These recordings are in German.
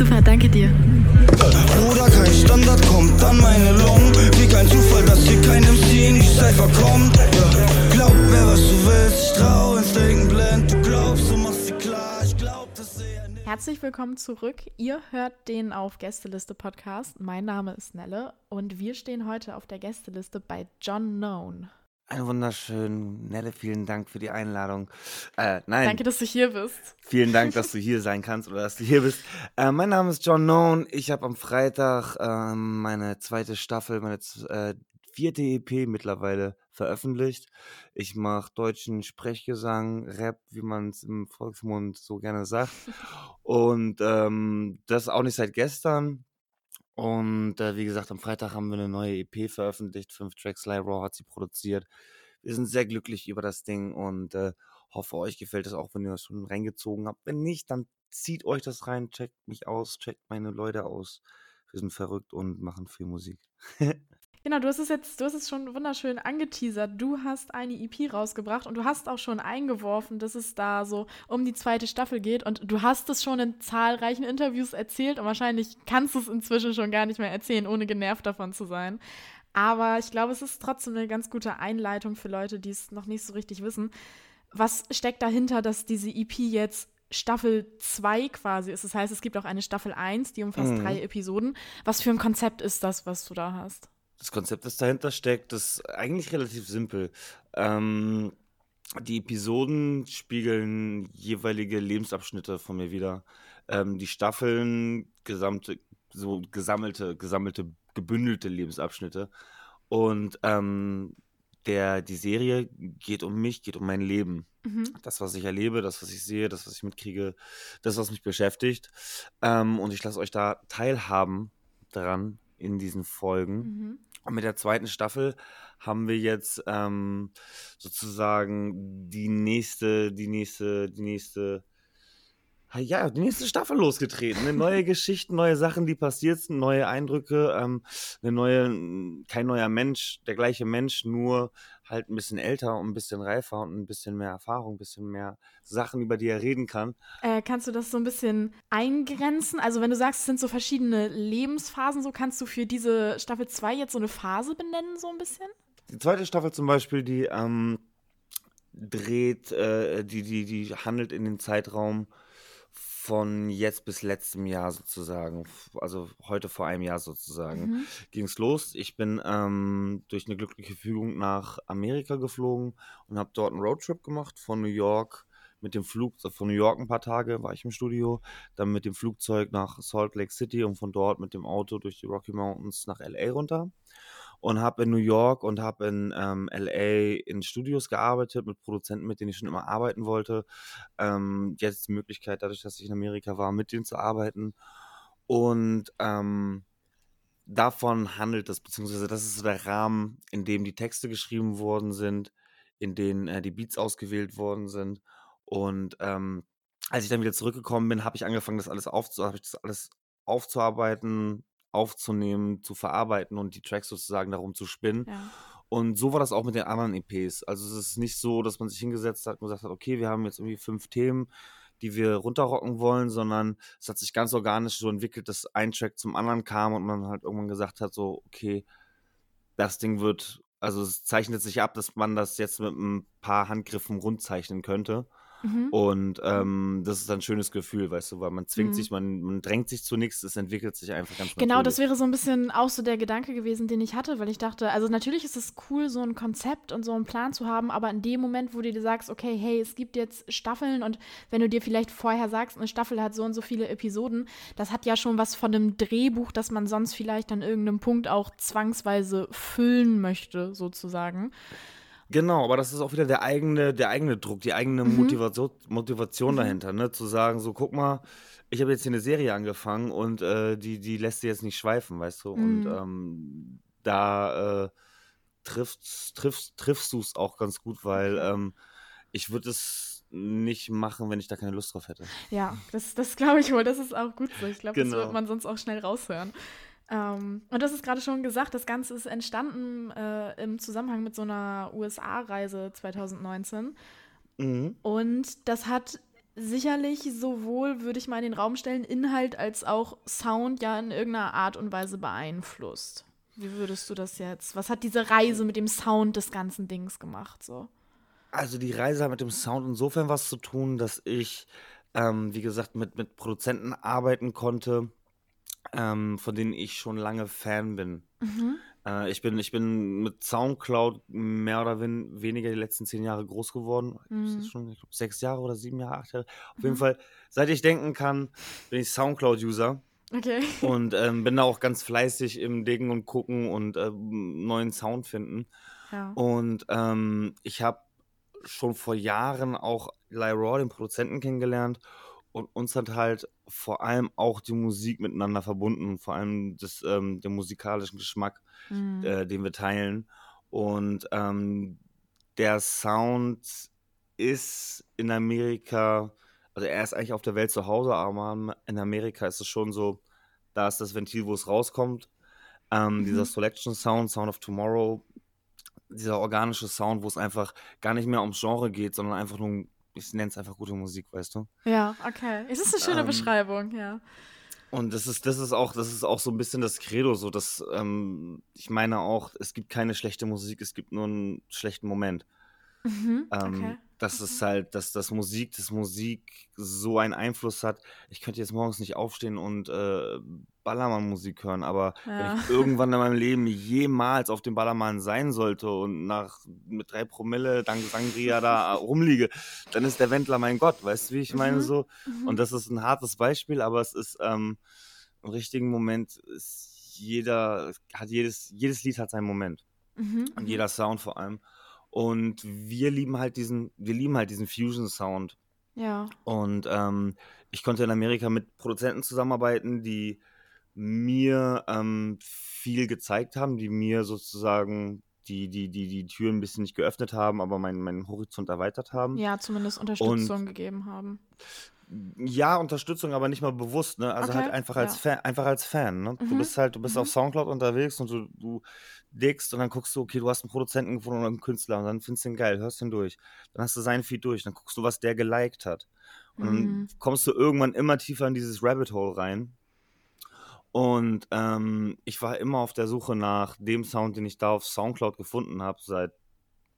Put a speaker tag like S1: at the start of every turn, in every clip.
S1: Super, danke dir.
S2: Bruder, kein Standard kommt an meine Lungen. Wie kein Zufall, dass hier kein MC in die Cypher kommt. Ja. Glaub mir, was du willst, ich trau ins Denken blind. Du glaubst, du machst sie klar, ich glaub, das eher nicht.
S1: Herzlich willkommen zurück. Ihr hört den auf Gästeliste Podcast. Mein Name ist Nelle und wir stehen heute auf der Gästeliste bei John Known.
S3: Einen wunderschönen, Nelle, vielen Dank für die Einladung. Äh, nein.
S1: Danke, dass du hier bist.
S3: Vielen Dank, dass du hier sein kannst oder dass du hier bist. Äh, mein Name ist John Known. Ich habe am Freitag äh, meine zweite Staffel, meine äh, vierte EP mittlerweile veröffentlicht. Ich mache deutschen Sprechgesang, Rap, wie man es im Volksmund so gerne sagt. Und ähm, das auch nicht seit gestern. Und äh, wie gesagt, am Freitag haben wir eine neue EP veröffentlicht. Fünf Tracks, Sly Raw hat sie produziert. Wir sind sehr glücklich über das Ding und äh, hoffe, euch gefällt es auch, wenn ihr das schon reingezogen habt. Wenn nicht, dann zieht euch das rein, checkt mich aus, checkt meine Leute aus. Wir sind verrückt und machen viel Musik.
S1: Genau, du hast es jetzt, du hast es schon wunderschön angeteasert. Du hast eine EP rausgebracht und du hast auch schon eingeworfen, dass es da so um die zweite Staffel geht. Und du hast es schon in zahlreichen Interviews erzählt und wahrscheinlich kannst du es inzwischen schon gar nicht mehr erzählen, ohne genervt davon zu sein. Aber ich glaube, es ist trotzdem eine ganz gute Einleitung für Leute, die es noch nicht so richtig wissen. Was steckt dahinter, dass diese EP jetzt Staffel 2 quasi ist? Das heißt, es gibt auch eine Staffel 1, die umfasst
S3: Mhm.
S1: drei Episoden. Was für ein Konzept ist das, was du da hast?
S3: Das Konzept, das dahinter steckt, ist eigentlich relativ simpel. Ähm, die Episoden spiegeln jeweilige Lebensabschnitte von mir wieder. Ähm, die Staffeln, gesamte, so gesammelte, gesammelte, gebündelte Lebensabschnitte. Und ähm, der, die Serie geht um mich, geht um mein Leben.
S1: Mhm.
S3: Das, was ich erlebe, das, was ich sehe, das, was ich mitkriege, das, was mich beschäftigt. Ähm, und ich lasse euch da teilhaben daran in diesen Folgen.
S1: Mhm.
S3: Und mit der zweiten Staffel haben wir jetzt ähm, sozusagen die nächste, die nächste, die nächste, ja, die nächste Staffel losgetreten. Ne? Neue Geschichten, neue Sachen, die passiert sind, neue Eindrücke, ähm, eine neue, kein neuer Mensch, der gleiche Mensch, nur halt ein bisschen älter und ein bisschen reifer und ein bisschen mehr Erfahrung, ein bisschen mehr Sachen, über die er reden kann.
S1: Äh, kannst du das so ein bisschen eingrenzen? Also, wenn du sagst, es sind so verschiedene Lebensphasen, so kannst du für diese Staffel 2 jetzt so eine Phase benennen, so ein bisschen?
S3: Die zweite Staffel zum Beispiel, die ähm, dreht, äh, die, die, die handelt in den Zeitraum von jetzt bis letztem Jahr sozusagen, also heute vor einem Jahr sozusagen,
S1: Mhm.
S3: ging's los. Ich bin ähm, durch eine glückliche Fügung nach Amerika geflogen und habe dort einen Roadtrip gemacht von New York mit dem Flug, von New York ein paar Tage war ich im Studio, dann mit dem Flugzeug nach Salt Lake City und von dort mit dem Auto durch die Rocky Mountains nach LA runter und habe in New York und habe in ähm, LA in Studios gearbeitet mit Produzenten, mit denen ich schon immer arbeiten wollte. Ähm, jetzt die Möglichkeit, dadurch, dass ich in Amerika war, mit denen zu arbeiten. Und ähm, davon handelt es, beziehungsweise das ist der Rahmen, in dem die Texte geschrieben worden sind, in denen äh, die Beats ausgewählt worden sind. Und ähm, als ich dann wieder zurückgekommen bin, habe ich angefangen, das alles, aufzu hab ich das alles aufzuarbeiten, aufzunehmen, zu verarbeiten und die Tracks sozusagen darum zu spinnen.
S1: Ja.
S3: Und so war das auch mit den anderen EPs. Also es ist nicht so, dass man sich hingesetzt hat und gesagt hat, okay, wir haben jetzt irgendwie fünf Themen, die wir runterrocken wollen, sondern es hat sich ganz organisch so entwickelt, dass ein Track zum anderen kam und man halt irgendwann gesagt hat, so, okay, das Ding wird, also es zeichnet sich ab, dass man das jetzt mit ein paar Handgriffen rundzeichnen könnte.
S1: Mhm.
S3: Und ähm, das ist ein schönes Gefühl, weißt du, weil man zwingt
S1: Mhm.
S3: sich, man, man drängt sich zu nichts, es entwickelt sich einfach ganz
S1: Genau, das wäre so ein bisschen auch so der Gedanke gewesen, den ich hatte, weil ich dachte, also natürlich ist es cool, so ein Konzept und so einen Plan zu haben, aber in dem Moment, wo du dir sagst, okay, hey, es gibt jetzt Staffeln und wenn du dir vielleicht vorher sagst, eine Staffel hat so und so viele Episoden, das hat ja schon was von einem Drehbuch, das man sonst vielleicht an irgendeinem Punkt auch zwangsweise füllen möchte, sozusagen.
S3: Genau, aber das ist auch wieder der eigene, der eigene Druck, die eigene
S1: Mhm.
S3: Motivation, Motivation dahinter, ne? Zu sagen, so, guck mal, ich habe jetzt hier eine Serie angefangen und äh, die, die lässt sie jetzt nicht schweifen, weißt du? Und
S1: Mhm.
S3: ähm, da äh, triffst, triffst, triffst du es auch ganz gut, weil ähm, ich würde es nicht machen, wenn ich da keine Lust drauf hätte.
S1: Ja, das, das glaube ich wohl, das ist auch gut so. Ich glaube, das
S3: Genau.
S1: wird man sonst auch schnell raushören. Ähm, und das ist gerade schon gesagt, das Ganze ist entstanden äh, im Zusammenhang mit so einer USA-Reise 2019.
S3: Mhm.
S1: Und das hat sicherlich sowohl, würde ich mal in den Raum stellen, Inhalt als auch Sound ja in irgendeiner Art und Weise beeinflusst. Wie würdest du das jetzt? Was hat diese Reise mit dem Sound des ganzen Dings gemacht? So?
S3: Also die Reise hat mit dem Sound insofern was zu tun, dass ich, ähm, wie gesagt, mit, mit Produzenten arbeiten konnte, ähm, von denen ich schon lange Fan bin.
S1: Mhm.
S3: Äh, ich bin. Ich bin mit Soundcloud mehr oder wen, weniger die letzten zehn Jahre groß geworden. Mhm. Schon, ich glaub, sechs Jahre oder sieben Jahre, acht Jahre. Auf mhm. jeden Fall, seit ich denken kann, bin ich Soundcloud-User.
S1: Okay.
S3: Und ähm, bin da auch ganz fleißig im Dingen und Gucken und äh, neuen Sound finden.
S1: Ja.
S3: Und ähm, ich habe schon vor Jahren auch Eli Raw, den Produzenten, kennengelernt. Und uns hat halt vor allem auch die Musik miteinander verbunden, vor allem das, ähm, der musikalischen Geschmack,
S1: Mhm.
S3: äh, den wir teilen. Und ähm, der Sound ist in Amerika, also er ist eigentlich auf der Welt zu Hause, aber in Amerika ist es schon so, da ist das Ventil, wo es rauskommt. Ähm, Dieser
S1: Mhm.
S3: Selection Sound, Sound of Tomorrow, dieser organische Sound, wo es einfach gar nicht mehr ums Genre geht, sondern einfach nur, ich nenne es einfach gute Musik, weißt du?
S1: Ja, okay. Es ist eine schöne
S3: Ähm,
S1: Beschreibung, ja.
S3: Und das ist, das ist auch, das ist auch so ein bisschen das Credo, so dass, ähm, ich meine auch, es gibt keine schlechte Musik, es gibt nur einen schlechten Moment.
S1: Mhm.
S3: Ähm,
S1: Okay.
S3: dass es halt, dass das Musik, dass Musik so einen Einfluss hat. Ich könnte jetzt morgens nicht aufstehen und äh, Ballermann-Musik hören, aber wenn
S1: Ja.
S3: ich irgendwann in meinem Leben jemals auf dem Ballermann sein sollte und nach mit drei Promille dank Sangria da rumliege, dann ist der Wendler mein Gott, weißt du, wie ich meine
S1: Mhm.
S3: so?
S1: Mhm.
S3: Und das ist ein hartes Beispiel, aber es ist ähm, im richtigen Moment ist jeder, hat jedes, jedes Lied hat seinen Moment.
S1: Mhm.
S3: Und
S1: Mhm.
S3: jeder Sound vor allem. Und wir lieben halt diesen, wir lieben halt diesen Fusion-Sound.
S1: Ja.
S3: Und ähm, ich konnte in Amerika mit Produzenten zusammenarbeiten, die mir ähm, viel gezeigt haben, die mir sozusagen die, die, die, die Türen ein bisschen nicht geöffnet haben, aber meinen meinen Horizont erweitert haben.
S1: Ja, zumindest Unterstützung gegeben haben.
S3: Ja, Unterstützung, aber nicht mal bewusst, ne? Also halt
S1: Okay,
S3: einfach als
S1: ja.
S3: Fan, einfach als Fan, ne? Du
S1: Mhm,
S3: bist halt, du bist auf
S1: mhm.
S3: Soundcloud unterwegs und du, du dickst und dann guckst du, okay, du hast einen Produzenten gefunden oder einen Künstler und dann findest du ihn geil, hörst ihn durch. Dann hast du seinen Feed durch, dann guckst du, was der geliked hat. Und dann
S1: Mhm.
S3: kommst du irgendwann immer tiefer in dieses Rabbit Hole rein. Und ähm, ich war immer auf der Suche nach dem Sound, den ich da auf Soundcloud gefunden habe, seit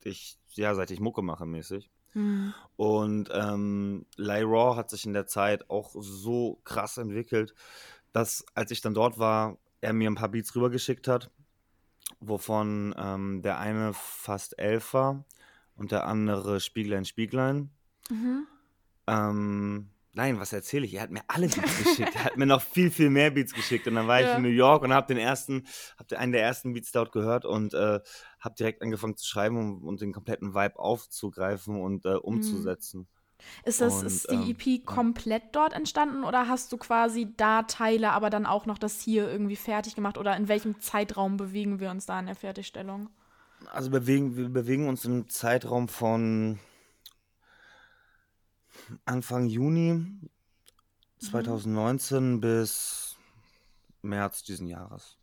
S3: ich, ja, seit ich Mucke mache mäßig.
S1: Mhm.
S3: Und ähm, Lay Raw hat sich in der Zeit auch so krass entwickelt, dass als ich dann dort war, er mir ein paar Beats rübergeschickt hat, wovon ähm, der eine fast elf war und der andere Spieglein Spieglein.
S1: Mhm.
S3: Ähm, nein, was erzähle ich? Er hat mir alle Beats geschickt. Er hat mir noch viel, viel mehr Beats geschickt. Und dann war ich
S1: Ja.
S3: in New York und habe den ersten, habe einen der ersten Beats dort gehört und äh, habe direkt angefangen zu schreiben und, und den kompletten Vibe aufzugreifen und äh, umzusetzen.
S1: Ist, das,
S3: Und,
S1: ist die
S3: ähm,
S1: EP komplett dort entstanden oder hast du quasi da Teile, aber dann auch noch das hier irgendwie fertig gemacht? Oder in welchem Zeitraum bewegen wir uns da in der Fertigstellung?
S3: Also bewegen, wir bewegen uns im Zeitraum von Anfang Juni 2019 bis März diesen Jahres.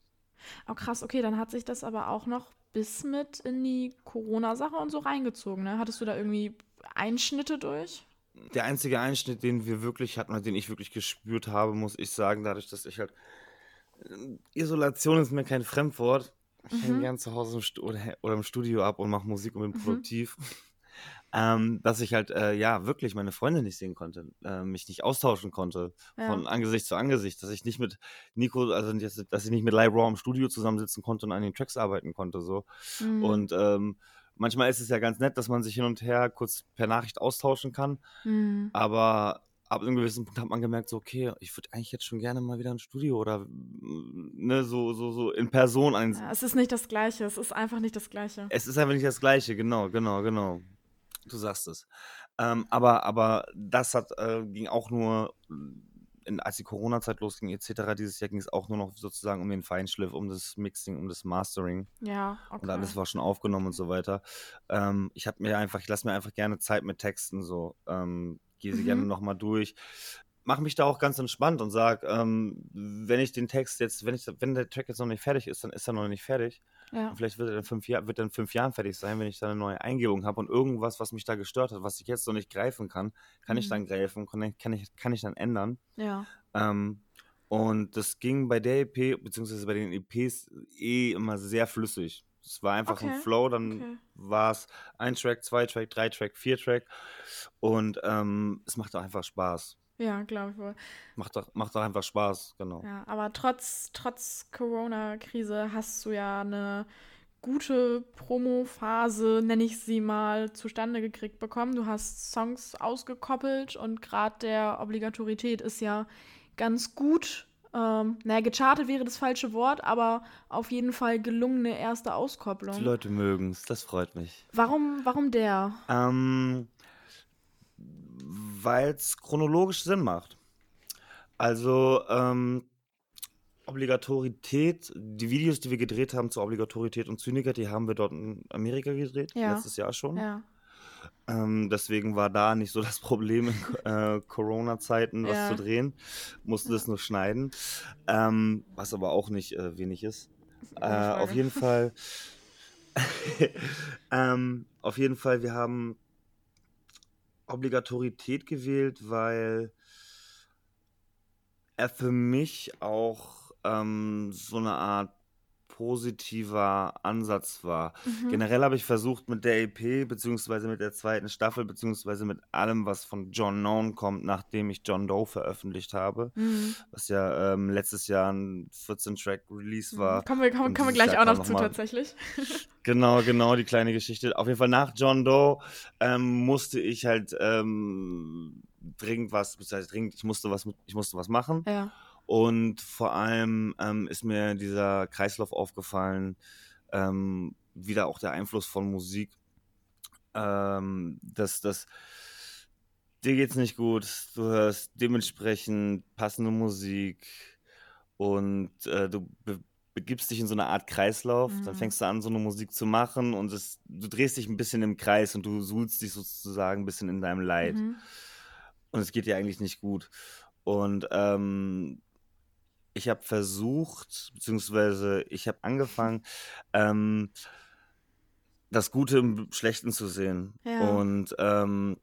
S1: Oh krass, okay, dann hat sich das aber auch noch bis mit in die Corona-Sache und so reingezogen, ne? Hattest du da irgendwie Einschnitte durch?
S3: Der einzige Einschnitt, den wir wirklich hatten, den ich wirklich gespürt habe, muss ich sagen, dadurch, dass ich halt. Isolation ist mir kein Fremdwort. Ich hänge
S1: Mhm.
S3: gern zu Hause im oder, oder im Studio ab und mache Musik und bin
S1: Mhm.
S3: produktiv. Ähm, dass ich halt, äh, ja, wirklich meine Freunde nicht sehen konnte, äh, mich nicht austauschen konnte,
S1: Ja.
S3: von Angesicht zu Angesicht, dass ich nicht mit Nico, also dass, ich nicht mit Live Raw im Studio zusammensitzen konnte und an den Tracks arbeiten konnte, so.
S1: Mhm.
S3: Und ähm, manchmal ist es ja ganz nett, dass man sich hin und her kurz per Nachricht austauschen kann,
S1: Mhm.
S3: aber ab einem gewissen Punkt hat man gemerkt, so, okay, ich würde eigentlich jetzt schon gerne mal wieder ein Studio oder mm, ne, so, so, so in Person ein.
S1: Ja, es ist nicht das Gleiche, es ist einfach nicht das Gleiche.
S3: Es ist einfach nicht das Gleiche, genau, genau, genau. Du sagst es. Ähm, aber, aber das hat, äh, ging auch nur, in, als die Corona-Zeit losging, etc., dieses Jahr ging es auch nur noch sozusagen um den Feinschliff, um das Mixing, um das Mastering.
S1: Ja, okay.
S3: Und alles war schon aufgenommen und so weiter. Ähm, ich habe mir einfach, ich lasse mir einfach gerne Zeit mit Texten so. Ähm, Gehe sie gerne
S1: Mhm.
S3: nochmal durch. mache mich da auch ganz entspannt und sage, ähm, wenn ich den Text jetzt, wenn ich, wenn der Track jetzt noch nicht fertig ist, dann ist er noch nicht fertig.
S1: Ja.
S3: Vielleicht wird er in fünf, Jahr, wird fünf Jahren fertig sein, wenn ich da eine neue Eingebung habe und irgendwas, was mich da gestört hat, was ich jetzt noch nicht greifen kann, kann ich
S1: Mhm.
S3: dann greifen, kann, kann, ich, kann ich dann ändern.
S1: Ja.
S3: Ähm, und das ging bei der EP, beziehungsweise bei den EPs, eh immer sehr flüssig. Es war einfach ein
S1: Okay,
S3: Flow, dann
S1: okay.
S3: war es ein Track, zwei Track, drei Track, vier Track. Und ähm, es macht auch einfach Spaß.
S1: Ja, glaube ich wohl.
S3: Macht doch, macht doch einfach Spaß, genau.
S1: Ja, aber trotz, trotz Corona-Krise hast du ja eine gute Promo-Phase, nenne ich sie mal, zustande gekriegt bekommen. Du hast Songs ausgekoppelt und gerade der Obligatorität ist ja ganz gut. Ähm, naja, gechartet wäre das falsche Wort, aber auf jeden Fall gelungene erste
S3: Die
S1: Auskopplung.
S3: Leute mögen es, das freut mich.
S1: Warum, warum der?
S3: Ähm, Weil es chronologisch Sinn macht. Also, ähm, Obligatorität, die Videos, die wir gedreht haben zur Obligatorität und Zyniker, die haben wir dort in Amerika gedreht,
S1: Ja.
S3: letztes Jahr schon.
S1: Ja.
S3: Ähm, deswegen war da nicht so das Problem in äh, Corona-Zeiten, was
S1: Ja.
S3: zu drehen. Mussten das nur schneiden. Ähm, was aber auch nicht äh, wenig ist. Äh, auf jeden Fall. ähm, auf jeden Fall, wir haben Obligatorität gewählt, weil er für mich auch ähm, so eine Art positiver Ansatz war.
S1: Mhm.
S3: Generell habe ich versucht mit der EP, beziehungsweise mit der zweiten Staffel, beziehungsweise mit allem, was von John Known kommt, nachdem ich John Doe veröffentlicht habe,
S1: Mhm.
S3: was ja ähm, letztes Jahr ein 14-Track-Release war.
S1: Kommen wir, kommen, kommen wir gleich
S3: Jahr
S1: auch noch
S3: kam
S1: zu
S3: noch mal-
S1: tatsächlich.
S3: Genau, genau, die kleine Geschichte. Auf jeden Fall nach John Doe ähm, musste ich halt ähm, dringend was, beziehungsweise dringend, ich musste was, ich musste was machen.
S1: Ja.
S3: Und vor allem ähm, ist mir dieser Kreislauf aufgefallen, ähm, wieder auch der Einfluss von Musik. Ähm, dass das dir geht's nicht gut, du hörst dementsprechend passende Musik und äh, du be begibst dich in so eine Art Kreislauf, dann
S1: Mhm.
S3: fängst du an, so eine Musik zu machen und es, du drehst dich ein bisschen im Kreis und du suhlst dich sozusagen ein bisschen in deinem Leid
S1: Mhm.
S3: und es geht dir eigentlich nicht gut. Und ähm, ich habe versucht, beziehungsweise ich habe angefangen, ähm, das Gute im Schlechten zu sehen
S1: Ja.
S3: und ähm,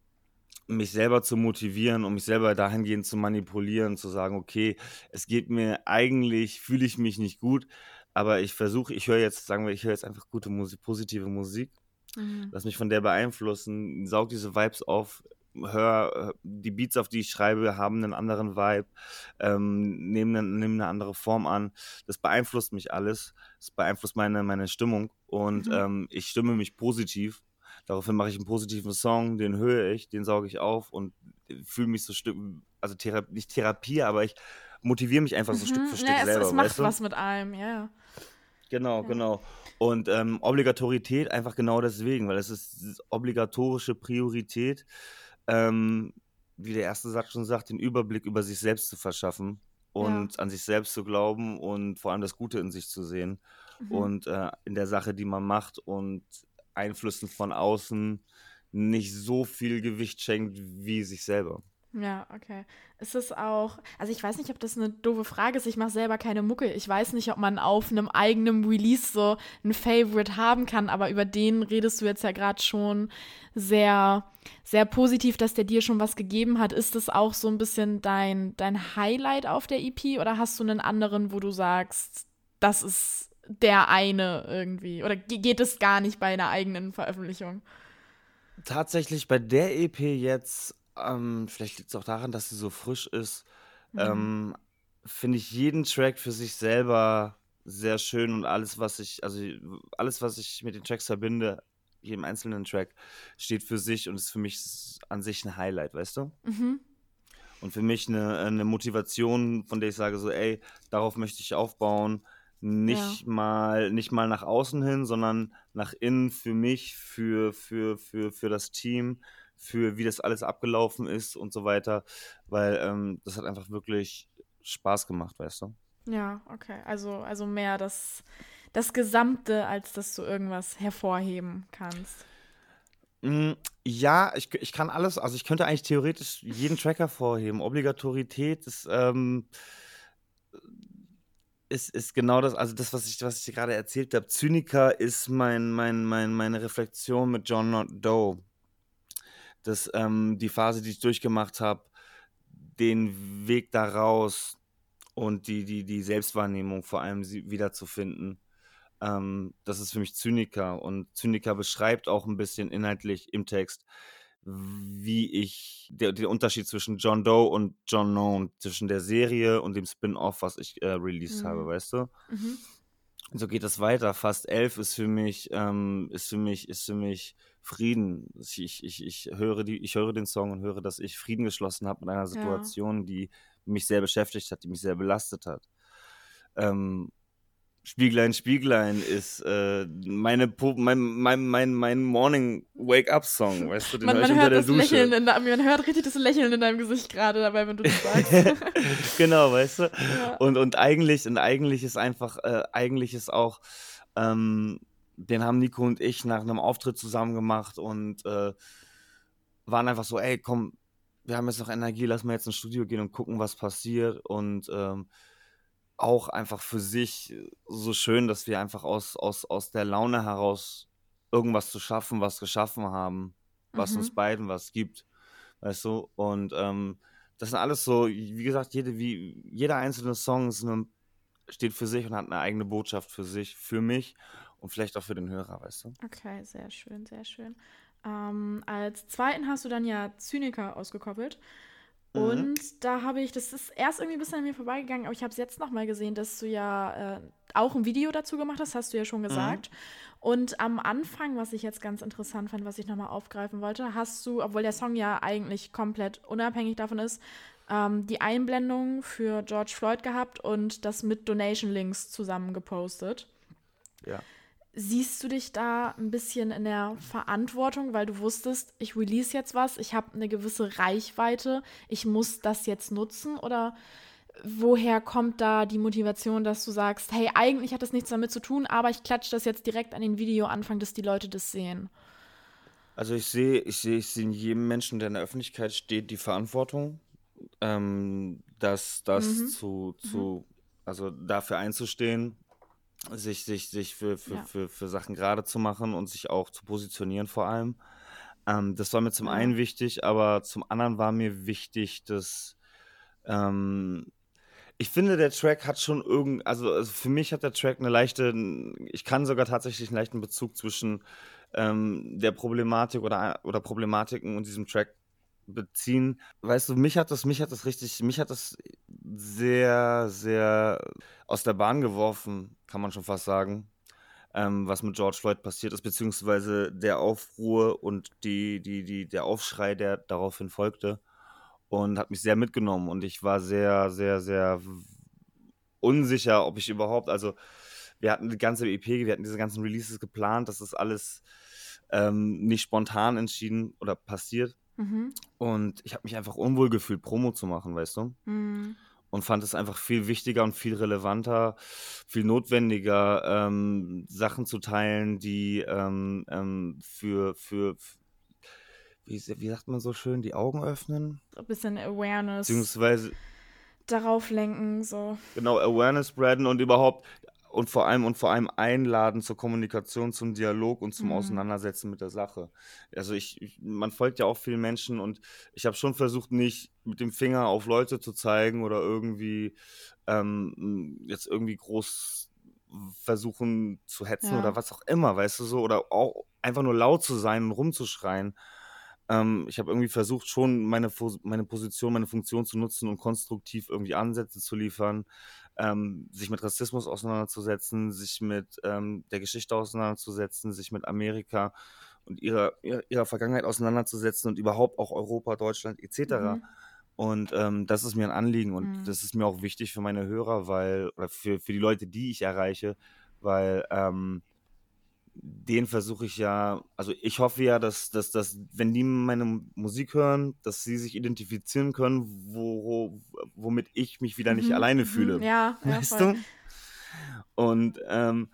S3: mich selber zu motivieren und mich selber dahingehend zu manipulieren, zu sagen, okay, es geht mir eigentlich, fühle ich mich nicht gut, aber ich versuche, ich höre jetzt, sagen wir, ich höre jetzt einfach gute Musik, positive Musik
S1: Mhm.
S3: lass mich von der beeinflussen, saug diese Vibes auf, hör, äh, die Beats, auf die ich schreibe, haben einen anderen Vibe, ähm, nehmen, eine, nehmen eine andere Form an. Das beeinflusst mich alles, das beeinflusst meine, meine Stimmung und
S1: Mhm.
S3: ähm, ich stimme mich positiv. Daraufhin mache ich einen positiven Song, den höre ich, den sauge ich auf und fühle mich so Stück, also Thera nicht Therapie, aber ich motiviere mich einfach so Stück
S1: Mhm.
S3: für Stück
S1: ja, es,
S3: selber.
S1: es macht
S3: weißt du?
S1: was mit allem, ja.
S3: Genau,
S1: Ja.
S3: genau. Und ähm, Obligatorität einfach genau deswegen, weil es ist obligatorische Priorität, ähm, wie der erste Satz schon sagt, den Überblick über sich selbst zu verschaffen und an sich selbst zu glauben und vor allem das Gute in sich zu sehen
S1: Mhm.
S3: und äh, in der Sache, die man macht und Einflüssen von außen nicht so viel Gewicht schenkt wie sich selber.
S1: Ja, okay. Ist es auch, also ich weiß nicht, ob das eine doofe Frage ist. Ich mache selber keine Mucke. Ich weiß nicht, ob man auf einem eigenen Release so ein Favorite haben kann, aber über den redest du jetzt ja gerade schon sehr, sehr positiv, dass der dir schon was gegeben hat. Ist das auch so ein bisschen dein, dein Highlight auf der EP oder hast du einen anderen, wo du sagst, das ist der eine irgendwie? Oder ge- geht es gar nicht bei einer eigenen Veröffentlichung?
S3: Tatsächlich bei der EP jetzt, ähm, vielleicht liegt es auch daran, dass sie so frisch ist,
S1: Mhm.
S3: ähm, finde ich jeden Track für sich selber sehr schön und alles, was ich, also alles, was ich mit den Tracks verbinde, jedem einzelnen Track, steht für sich und ist für mich an sich ein Highlight, weißt du?
S1: Mhm.
S3: Und für mich eine, eine Motivation, von der ich sage so, ey, darauf möchte ich aufbauen. Nicht mal, nicht mal nach außen hin, sondern nach innen für mich, für, für, für, für das Team, für wie das alles abgelaufen ist und so weiter. Weil ähm, das hat einfach wirklich Spaß gemacht, weißt du?
S1: Ja, okay. Also, also mehr das, das Gesamte, als dass du irgendwas hervorheben kannst.
S3: Mm, ja, ich, ich kann alles, also ich könnte eigentlich theoretisch jeden Track hervorheben. Obligatorität ist, ähm, ist, ist genau das, also das, was ich, was ich dir gerade erzählt habe. Zyniker ist mein, mein, mein, meine Reflexion mit John Not Doe. Das, ähm, die Phase, die ich durchgemacht habe, den Weg daraus und die, die, die Selbstwahrnehmung vor allem wiederzufinden. Ähm, das ist für mich Zyniker. Und Zyniker beschreibt auch ein bisschen inhaltlich im Text, wie ich, der, der Unterschied zwischen John Doe und John Known, zwischen der Serie und dem Spin-off, was ich äh, released mhm. habe, weißt du? Mhm. So geht es weiter. Fast elf ist für mich, ähm, ist für mich, ist für mich Frieden. Ich, ich, ich, höre die, ich höre den Song und höre, dass ich Frieden geschlossen habe mit einer Situation, ja. die mich sehr beschäftigt hat, die mich sehr belastet hat. Ähm, Spieglein, Spieglein ist äh, meine mein, mein, mein, mein Morning Wake-up-Song, weißt du, den
S1: man,
S3: man
S1: hört das Dusche. Lächeln in, man hört richtig das Lächeln in deinem Gesicht gerade dabei, wenn du das sagst.
S3: genau, weißt du? Ja. Und, und eigentlich, und eigentlich ist einfach, äh, eigentlich ist auch, ähm, den haben Nico und ich nach einem Auftritt zusammen gemacht und äh, waren einfach so, ey, komm, wir haben jetzt noch Energie, lass mal jetzt ins Studio gehen und gucken, was passiert und ähm, auch einfach für sich so schön, dass wir einfach aus, aus, aus der Laune heraus irgendwas zu schaffen, was geschaffen haben, was mhm. uns beiden was gibt. Weißt du? Und ähm, das sind alles so, wie gesagt, jede, wie, jeder einzelne Song eine, steht für sich und hat eine eigene Botschaft für sich, für mich und vielleicht auch für den Hörer, weißt du?
S1: Okay, sehr schön, sehr schön. Ähm, als zweiten hast du dann ja Zyniker ausgekoppelt. Mhm. Und da habe ich, das ist erst irgendwie ein bisschen an mir vorbeigegangen, aber ich habe es jetzt nochmal gesehen, dass du ja äh, auch ein Video dazu gemacht hast, hast du ja schon mhm. gesagt. Mhm. Und am Anfang, was ich jetzt ganz interessant fand, was ich nochmal aufgreifen wollte, hast du, obwohl der Song ja eigentlich komplett unabhängig davon ist, ähm, die Einblendung für George Floyd gehabt und das mit Donation Links zusammen gepostet.
S3: Ja.
S1: Siehst du dich da ein bisschen in der Verantwortung, weil du wusstest, ich release jetzt was, ich habe eine gewisse Reichweite, ich muss das jetzt nutzen? Oder woher kommt da die Motivation, dass du sagst, hey, eigentlich hat das nichts damit zu tun, aber ich klatsche das jetzt direkt an den Videoanfang, dass die Leute das sehen?
S3: Also ich sehe, ich sehe, ich sehe in jedem Menschen, der in der Öffentlichkeit steht, die Verantwortung, ähm, das, das mhm. zu, zu, mhm. also dafür einzustehen sich, sich, sich für, für, ja. für, für Sachen gerade zu machen und sich auch zu positionieren vor allem. Ähm, das war mir zum einen wichtig, aber zum anderen war mir wichtig, dass ähm, ich finde, der Track hat schon irgend, also, also, für mich hat der Track eine leichte, ich kann sogar tatsächlich einen leichten Bezug zwischen ähm, der Problematik oder, oder Problematiken und diesem Track beziehen. Weißt du, mich hat das, mich hat das richtig, mich hat das sehr, sehr aus der Bahn geworfen, kann man schon fast sagen, ähm, was mit George Floyd passiert ist, beziehungsweise der Aufruhr und die, die, die, der Aufschrei, der daraufhin folgte. Und hat mich sehr mitgenommen und ich war sehr, sehr, sehr unsicher, ob ich überhaupt, also wir hatten die ganze EP, wir hatten diese ganzen Releases geplant, das ist alles ähm, nicht spontan entschieden oder passiert. Mhm. Und ich habe mich einfach unwohl gefühlt, Promo zu machen, weißt du? Mhm. Und fand es einfach viel wichtiger und viel relevanter, viel notwendiger, ähm, Sachen zu teilen, die ähm, ähm, für, für, wie, wie sagt man so schön, die Augen öffnen?
S1: Ein bisschen Awareness.
S3: Beziehungsweise
S1: darauf lenken, so.
S3: Genau, Awareness spreaden und überhaupt und vor allem und vor allem einladen zur Kommunikation, zum Dialog und zum mhm. Auseinandersetzen mit der Sache. Also ich, ich, man folgt ja auch vielen Menschen und ich habe schon versucht, nicht mit dem Finger auf Leute zu zeigen oder irgendwie ähm, jetzt irgendwie groß versuchen zu hetzen ja. oder was auch immer, weißt du so, oder auch einfach nur laut zu sein und rumzuschreien. Ähm, ich habe irgendwie versucht, schon meine, meine Position, meine Funktion zu nutzen und konstruktiv irgendwie Ansätze zu liefern, ähm, sich mit Rassismus auseinanderzusetzen, sich mit ähm, der Geschichte auseinanderzusetzen, sich mit Amerika und ihrer, ihrer, Vergangenheit auseinanderzusetzen und überhaupt auch Europa, Deutschland etc. Mhm. Und ähm, das ist mir ein Anliegen und mhm. das ist mir auch wichtig für meine Hörer, weil, oder für, für die Leute, die ich erreiche, weil ähm, den versuche ich ja, also ich hoffe ja, dass, dass, dass, wenn die meine Musik hören, dass sie sich identifizieren können, wo, womit ich mich wieder nicht mhm, alleine mhm. fühle.
S1: Ja,
S3: weißt ja, du? Und ähm,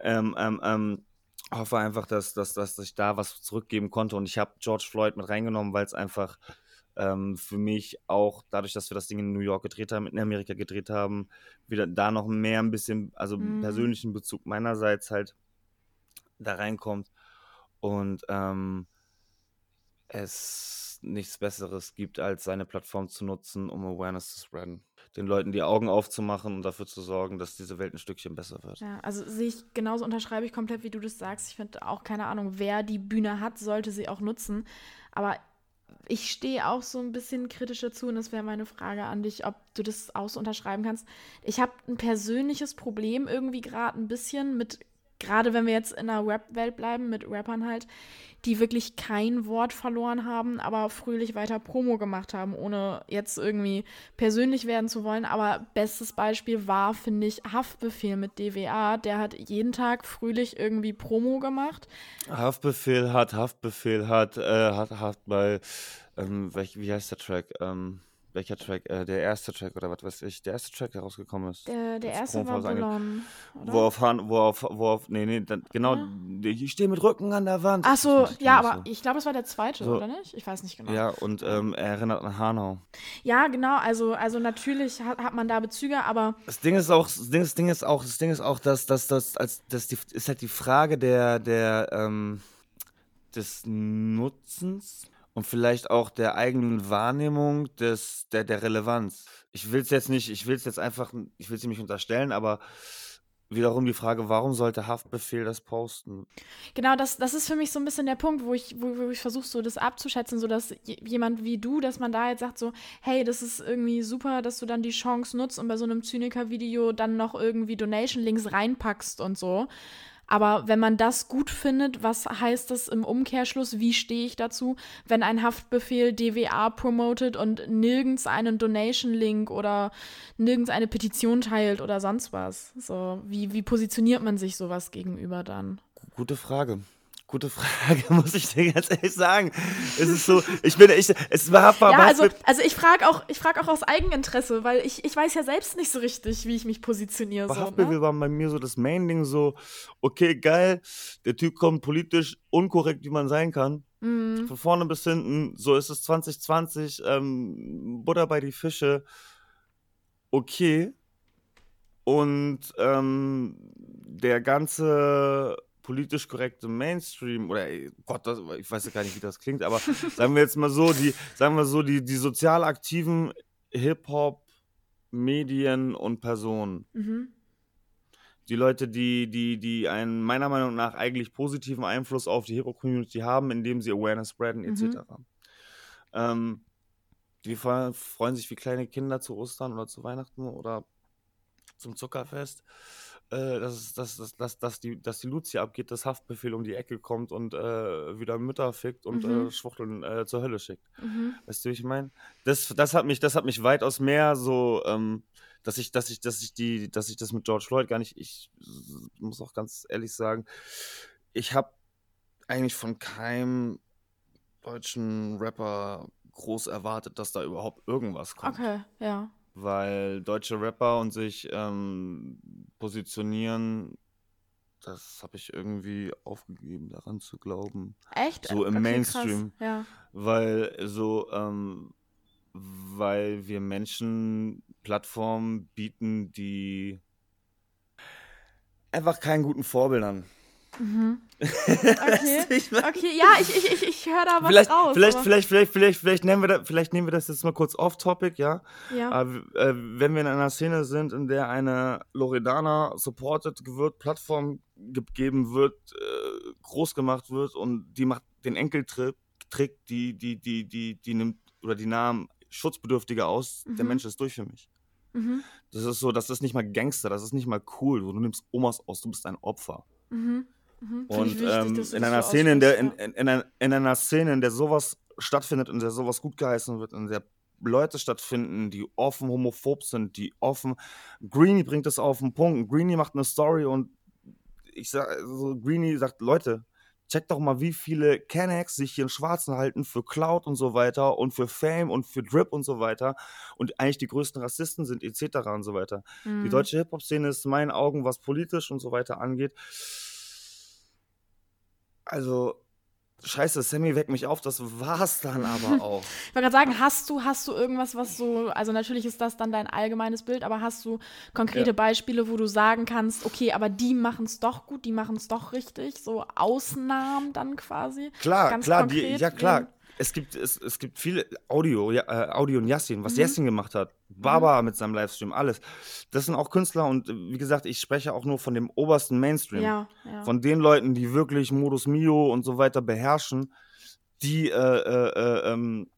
S3: ähm, ähm, ähm, hoffe einfach, dass, dass, dass ich da was zurückgeben konnte. Und ich habe George Floyd mit reingenommen, weil es einfach ähm, für mich auch dadurch, dass wir das Ding in New York gedreht haben, in Amerika gedreht haben, wieder da noch mehr ein bisschen, also
S1: Mhm.
S3: persönlichen Bezug meinerseits halt da reinkommt. Und ähm, es nichts Besseres gibt, als seine Plattform zu nutzen, um Awareness zu spreaden. Den Leuten die Augen aufzumachen und dafür zu sorgen, dass diese Welt ein Stückchen besser wird.
S1: Ja, also sehe ich genauso unterschreibe ich komplett, wie du das sagst. Ich finde auch keine Ahnung, wer die Bühne hat, sollte sie auch nutzen. Aber ich stehe auch so ein bisschen kritisch dazu und das wäre meine Frage an dich, ob du das auch so unterschreiben kannst. Ich habe ein persönliches Problem irgendwie gerade ein bisschen mit, gerade wenn wir jetzt in der Rap-Welt bleiben, mit Rappern halt, die wirklich kein Wort verloren haben, aber fröhlich weiter Promo gemacht haben, ohne jetzt irgendwie persönlich werden zu wollen. Aber bestes Beispiel war, finde ich, Haftbefehl mit DWA. Der hat jeden Tag fröhlich irgendwie Promo gemacht.
S3: Haftbefehl hat, Haftbefehl hat, äh, hat, hat bei, ähm, welch, wie heißt der Track? Ähm, welcher Track? Äh, der erste Track oder was weiß ich? Der erste Track, der rausgekommen ist.
S1: Der, der erste war Boulogne, oder?
S3: Wo auf, Han- wo auf, wo auf, nee, nee, dann, genau, ich stehe mit Rücken an der Wand.
S1: Ach so, ja, aber ich glaube, es war der zweite,
S3: So.
S1: oder nicht? Ich weiß nicht genau.
S3: Ja, und ähm, er erinnert an Hanau.
S1: Ja, genau, also, also natürlich hat, hat man da Bezüge, aber
S3: Das Ding ist auch, das Ding, das Ding ist auch, das Ding ist auch, dass, dass, dass, als, dass die, ist halt die Frage der, der, ähm, des Nutzens und vielleicht auch der eigenen Wahrnehmung des, der, der Relevanz. Ich will es jetzt nicht, ich will es jetzt einfach, ich will es nicht unterstellen, aber wiederum die Frage, warum sollte Haftbefehl das posten?
S1: Genau, das, das ist für mich so ein bisschen der Punkt, wo ich, wo, wo ich versuche, so das abzuschätzen, so dass jemand wie du, dass man da jetzt sagt, so, hey, das ist irgendwie super, dass du dann die Chance nutzt und bei so einem Zyniker-Video dann noch irgendwie Donation-Links reinpackst und so. Aber wenn man das gut findet, was heißt das im Umkehrschluss? Wie stehe ich dazu, wenn ein Haftbefehl DWA promotet und nirgends einen Donation-Link oder nirgends eine Petition teilt oder sonst was? So, wie, wie positioniert man sich sowas gegenüber dann?
S3: Gute Frage. Gute Frage, muss ich dir ganz ehrlich sagen. Es ist so, ich bin, ich, es war, war
S1: Ja, also, also ich frage auch, ich auch aus Eigeninteresse, weil ich, ich weiß ja selbst nicht so richtig, wie ich mich positioniere.
S3: Bei
S1: So, ne?
S3: war bei mir so das Main-Ding so, okay, geil, der Typ kommt politisch unkorrekt, wie man sein kann.
S1: Mhm.
S3: Von vorne bis hinten, so ist es 2020, ähm, Butter bei die Fische, okay. Und ähm, der ganze politisch korrekte Mainstream, oder ey, Gott, das, ich weiß ja gar nicht, wie das klingt, aber sagen wir jetzt mal so, die, sagen wir so, die, die sozial aktiven Hip-Hop, Medien und Personen
S1: Mhm.
S3: die Leute, die, die, die einen meiner Meinung nach eigentlich positiven Einfluss auf die Hero-Community haben, indem sie Awareness spreaden, etc. Ähm, die fre- freuen sich wie kleine Kinder zu Ostern oder zu Weihnachten oder zum Zuckerfest, äh, dass, dass, dass, dass, dass, die, dass die Lucia abgeht, das Haftbefehl um die Ecke kommt und äh, wieder Mütter fickt und
S1: Mhm.
S3: äh, Schwuchteln äh, zur Hölle schickt.
S1: Mhm.
S3: Weißt du, wie ich meine? Das, das hat mich, das hat mich weitaus mehr so, ähm, dass ich, dass ich, dass ich die, dass ich das mit George Floyd gar nicht, ich äh, muss auch ganz ehrlich sagen, ich habe eigentlich von keinem deutschen Rapper groß erwartet, dass da überhaupt irgendwas kommt.
S1: Okay, ja.
S3: Weil deutsche Rapper und sich ähm, positionieren, das habe ich irgendwie aufgegeben, daran zu glauben
S1: Echt?
S3: So im
S1: Okay,
S3: Mainstream.
S1: Krass. Ja.
S3: weil so, ähm, weil wir Menschen Plattformen bieten, die einfach keinen guten Vorbildern.
S1: Mhm. Okay. Okay, ja, ich, ich, ich, ich höre da was
S3: vielleicht,
S1: raus.
S3: vielleicht, vielleicht, vielleicht, vielleicht, vielleicht, nehmen wir da, vielleicht nehmen wir das jetzt mal kurz off-topic, ja.
S1: Ja.
S3: Aber äh, wenn wir in einer Szene sind, in der eine Loredana supported wird, Plattform gegeben wird, äh, groß gemacht wird und die macht den Enkeltrick, Trick, die, die, die, die, die nimmt oder die Namen Schutzbedürftige aus, der
S1: Mhm.
S3: Mensch ist durch für mich.
S1: Mhm.
S3: Das ist so, das ist nicht mal Gangster, das ist nicht mal cool. Du nimmst Omas aus, du bist ein Opfer.
S1: Mhm. Mhm.
S3: Und
S1: wichtig,
S3: ähm,
S1: du
S3: in
S1: das
S3: einer
S1: so
S3: Szene, in der, in, in, in, einer, in einer Szene, in der sowas stattfindet, in der sowas gut geheißen wird, in der Leute stattfinden, die offen homophob sind, die offen. Greenie bringt es auf den Punkt. Greenie macht eine Story und ich sag, also Greenie sagt, Leute, checkt doch mal, wie viele Kennex sich hier in Schwarzen halten für Cloud und so weiter und für Fame und für Drip und so weiter und eigentlich die größten Rassisten sind etc. und so weiter.
S1: ja.
S3: Die
S1: Mhm.
S3: deutsche Hip-Hop-Szene ist in meinen Augen, was politisch und so weiter angeht, Also, scheiße, Sammy weckt mich auf, das war's dann aber auch.
S1: Ich wollte gerade sagen, hast du, hast du irgendwas, was so, also natürlich ist das dann dein allgemeines Bild, aber hast du konkrete
S3: Ja.
S1: Beispiele, wo du sagen kannst, okay, aber die machen es doch gut, die machen es doch richtig, so Ausnahmen dann quasi?
S3: Klar, klar, die, ja klar. Es gibt, es, es gibt viele Audio, äh, Audio und Yassin, was
S1: Mhm.
S3: Yassin gemacht hat, Baba mit seinem Livestream, alles. Das sind auch Künstler und äh, wie gesagt, ich spreche auch nur von dem obersten Mainstream.
S1: Ja, ja.
S3: Von den Leuten, die wirklich Modus Mio und so weiter beherrschen, die, äh, äh, äh, ähm,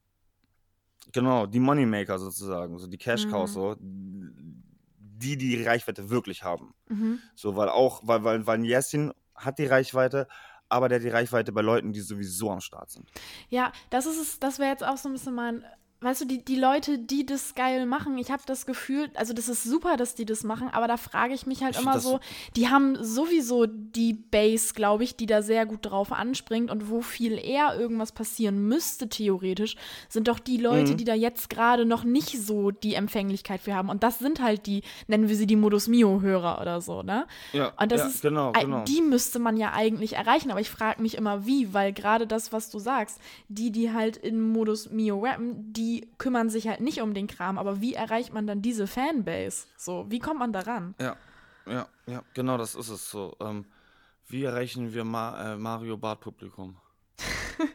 S3: genau, die Moneymaker sozusagen, so die Cash Cows,
S1: Mhm.
S3: so, die die Reichweite wirklich haben.
S1: mhm.
S3: So, weil auch, weil, weil, weil Yassin hat die Reichweite, aber der hat die Reichweite bei Leuten, die sowieso am Start sind.
S1: Ja, das ist es, das wäre jetzt auch so ein bisschen mein, weißt du, die, die Leute, die das geil machen, ich habe das Gefühl, also das ist super, dass die das machen, aber da frage ich mich halt immer
S3: das
S1: so, die haben sowieso die Base, glaube ich, die da sehr gut drauf anspringt und wo viel eher irgendwas passieren müsste, theoretisch, sind doch die Leute,
S3: Mhm.
S1: die da jetzt gerade noch nicht so die Empfänglichkeit für haben. Und das sind halt die, nennen wir sie die Modus Mio-Hörer oder so, ne?
S3: Ja,
S1: Und das
S3: ja,
S1: ist,
S3: genau, genau.
S1: die müsste man ja eigentlich erreichen, aber ich frage mich immer wie, weil gerade das, was du sagst, die, die halt in Modus Mio rappen, die kümmern sich halt nicht um den Kram, aber wie erreicht man dann diese Fanbase? So, wie kommt man daran?
S3: Ja, ja, ja, genau das ist es so. Ähm, wie erreichen wir Ma äh, Mario Bart Publikum?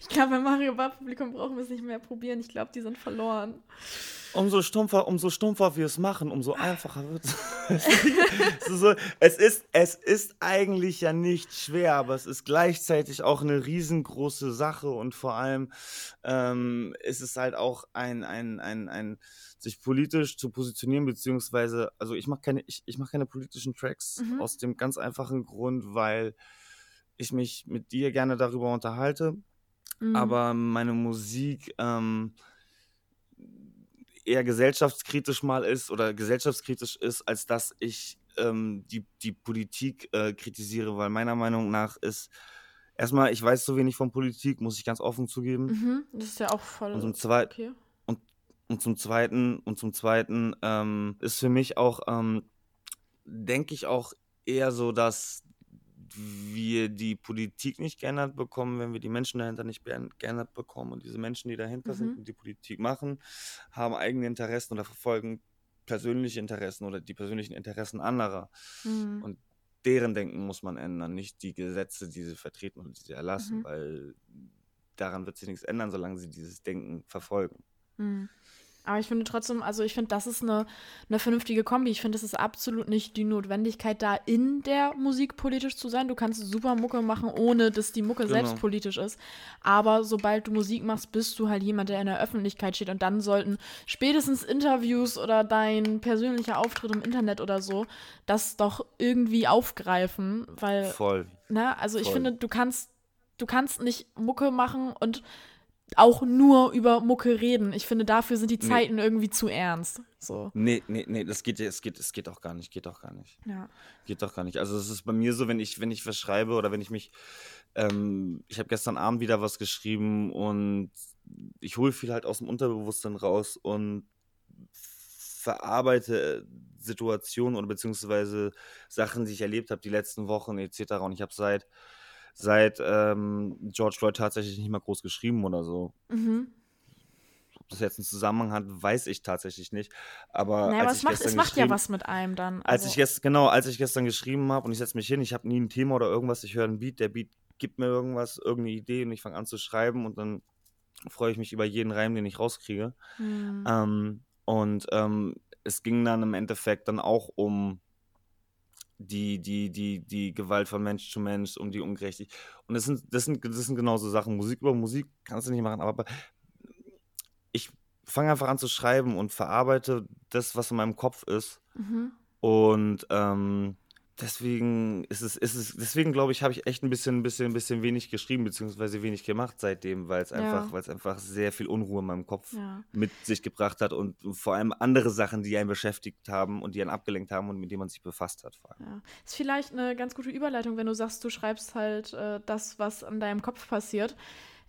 S1: Ich glaube, beim Mario Bart Publikum brauchen wir es nicht mehr probieren. Ich glaube, die sind verloren.
S3: Umso stumpfer, umso stumpfer wir es machen, umso einfacher wird es. so, es, ist, es ist eigentlich ja nicht schwer, aber es ist gleichzeitig auch eine riesengroße Sache und vor allem ähm, ist es halt auch ein, ein, ein, ein sich politisch zu positionieren, beziehungsweise, also ich mache keine, ich, ich mach keine politischen Tracks
S1: Mhm.
S3: aus dem ganz einfachen Grund, weil ich mich mit dir gerne darüber unterhalte,
S1: Mhm.
S3: aber meine Musik ähm, eher gesellschaftskritisch mal ist oder gesellschaftskritisch ist, als dass ich ähm, die, die Politik äh, kritisiere, weil meiner Meinung nach ist erstmal, ich weiß so wenig von Politik, muss ich ganz offen zugeben.
S1: Mhm, das ist ja auch voll
S3: Und zum Zweiten,
S1: okay.
S3: und zum zweiten, und zum zweiten ähm, ist für mich auch, ähm, denke ich auch eher so, dass wir die Politik nicht geändert bekommen, wenn wir die Menschen dahinter nicht geändert bekommen. Und diese Menschen, die dahinter sind
S1: Mhm.
S3: und die Politik machen, haben eigene Interessen oder verfolgen persönliche Interessen oder die persönlichen Interessen anderer.
S1: Mhm.
S3: Und deren Denken muss man ändern, nicht die Gesetze, die sie vertreten und die sie erlassen,
S1: Mhm.
S3: weil daran wird sich nichts ändern, solange sie dieses Denken verfolgen.
S1: Aber ich finde trotzdem, also ich finde, das ist eine, eine vernünftige Kombi. Ich finde, es ist absolut nicht die Notwendigkeit, da in der Musik politisch zu sein. Du kannst super Mucke machen, ohne dass die Mucke
S3: Genau.
S1: selbst politisch ist. Aber sobald du Musik machst, bist du halt jemand, der in der Öffentlichkeit steht. Und dann sollten spätestens Interviews oder dein persönlicher Auftritt im Internet oder so das doch irgendwie aufgreifen. Weil
S3: Voll.
S1: Ne? Also ich
S3: Voll.
S1: finde, du kannst, du kannst nicht Mucke machen und auch nur über Mucke reden. Ich finde, dafür sind die
S3: Nee.
S1: Zeiten irgendwie zu ernst. So.
S3: Nee, nee, nee, das geht, es geht, es geht auch gar nicht, geht auch gar nicht.
S1: Ja.
S3: Geht doch gar nicht. Also es ist bei mir so, wenn ich, wenn ich was schreibe oder wenn ich mich, ähm, ich habe gestern Abend wieder was geschrieben und ich hole viel halt aus dem Unterbewusstsein raus und verarbeite Situationen oder beziehungsweise Sachen, die ich erlebt habe die letzten Wochen etc. Und ich habe seit seit ähm, George Floyd tatsächlich nicht mal groß geschrieben oder so.
S1: Mhm.
S3: Ob das jetzt einen Zusammenhang hat, weiß ich tatsächlich nicht. Aber
S1: Naja, aber
S3: als
S1: es macht, es macht ja was mit einem dann.
S3: als
S1: Also,
S3: ich gestern, genau, als ich gestern geschrieben habe und ich setze mich hin, ich habe nie ein Thema oder irgendwas, ich höre einen Beat, der Beat gibt mir irgendwas, irgendeine Idee und ich fange an zu schreiben und dann freue ich mich über jeden Reim, den ich rauskriege.
S1: hm.
S3: Ähm, und ähm, es ging dann im Endeffekt dann auch um die, die, die, die Gewalt von Mensch zu Mensch, um die Ungerechtigkeit. Und das sind, das sind, das sind genauso Sachen. Musik über Musik kannst du nicht machen, aber ich fange einfach an zu schreiben und verarbeite das, was in meinem Kopf ist.
S1: mhm.
S3: Und ähm, deswegen ist es, ist es, deswegen glaube ich, habe ich echt ein bisschen, ein bisschen, ein bisschen wenig geschrieben, beziehungsweise wenig gemacht seitdem, weil es
S1: Ja.
S3: einfach, weil es einfach sehr viel Unruhe in meinem Kopf
S1: Ja.
S3: mit sich gebracht hat und vor allem andere Sachen, die einen beschäftigt haben und die einen abgelenkt haben und mit denen man sich befasst hat. Vor allem.
S1: Ja. Ist vielleicht eine ganz gute Überleitung, wenn du sagst, du schreibst halt äh, das, was an deinem Kopf passiert.